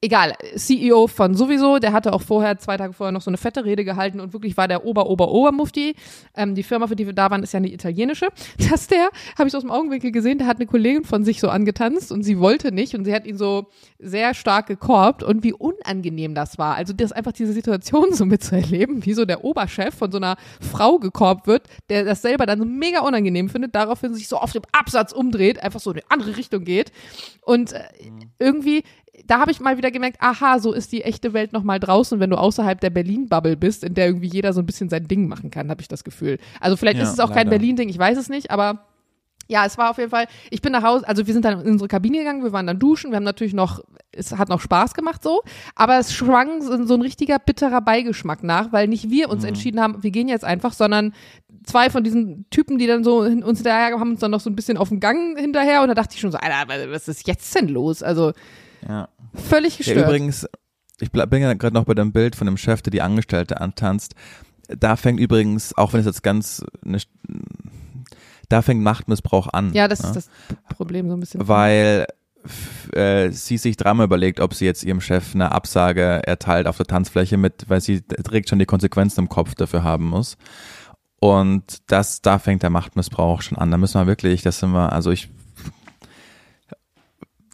egal, CEO von sowieso, der hatte auch vorher, zwei Tage vorher noch so eine fette Rede gehalten und wirklich war der Ober-Ober-Ober-Mufti. Ähm, die Firma, für die wir da waren, ist ja eine italienische. (laughs) Dass der, habe ich aus dem Augenwinkel gesehen, der hat eine Kollegin von sich so angetanzt und sie wollte nicht und sie hat ihn so sehr stark gekorbt und wie unangenehm das war. Also das einfach diese Situation (laughs) so mitzuerleben, wie so der Oberchef von so einer Frau gekorbt wird, der das selber dann so mega unangenehm findet, daraufhin sich so auf dem Absatz umdreht, einfach so in eine andere Richtung geht und äh, irgendwie da habe ich mal wieder gemerkt, aha, so ist die echte Welt noch mal draußen, wenn du außerhalb der Berlin-Bubble bist, in der irgendwie jeder so ein bisschen sein Ding machen kann, habe ich das Gefühl. Also vielleicht Ja, ist es auch kein leider. Berlin-Ding, ich weiß es nicht, aber ja, es war auf jeden Fall, ich bin nach Hause, also wir sind dann in unsere Kabine gegangen, wir waren dann duschen, wir haben natürlich noch, es hat noch Spaß gemacht so, aber es schwang so, so ein richtiger bitterer Beigeschmack nach, weil nicht wir Mhm. uns entschieden haben, wir gehen jetzt einfach, sondern zwei von diesen Typen, die dann so uns hinterher haben uns dann noch so ein bisschen auf den Gang hinterher und da dachte ich schon so, Alter, was ist jetzt denn los? Also ja. völlig Ja, gestört. übrigens, ich bin ja gerade noch bei dem Bild von dem Chef, der die Angestellte antanzt. Da fängt übrigens, auch wenn es jetzt ganz, eine, da fängt Machtmissbrauch an. ja, das ne? ist das Problem so ein bisschen. Weil äh, sie sich dreimal überlegt, ob sie jetzt ihrem Chef eine Absage erteilt auf der Tanzfläche mit, weil sie direkt schon die Konsequenzen im Kopf dafür haben muss. Und das, da fängt der Machtmissbrauch schon an. Da müssen wir wirklich, das sind wir, also ich,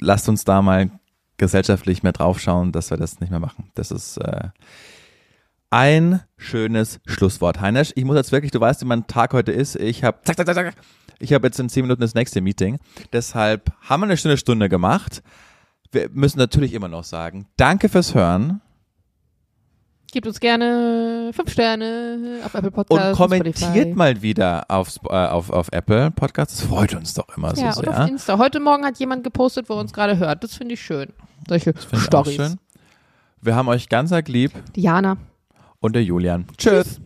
lasst uns da mal gesellschaftlich mehr draufschauen, dass wir das nicht mehr machen. Das ist äh, ein schönes Schlusswort. Heinisch, ich muss jetzt wirklich, du weißt, wie mein Tag heute ist. Ich habe zack, zack, zack, zack. Ich habe jetzt in zehn Minuten das nächste Meeting. Deshalb haben wir eine schöne Stunde gemacht. Wir müssen natürlich immer noch sagen, danke fürs Hören Gebt uns gerne fünf Sterne auf Apple und Podcasts. kommentiert Spotify. mal wieder auf, äh, auf, auf Apple Podcasts. Das freut uns doch immer Ja, so und auf sehr. Insta. Heute Morgen hat jemand gepostet, wo er uns gerade hört. Das finde ich schön. Solche auch Stories. schön. Wir haben euch ganz arg lieb Diana. und der Julian. Tschüss.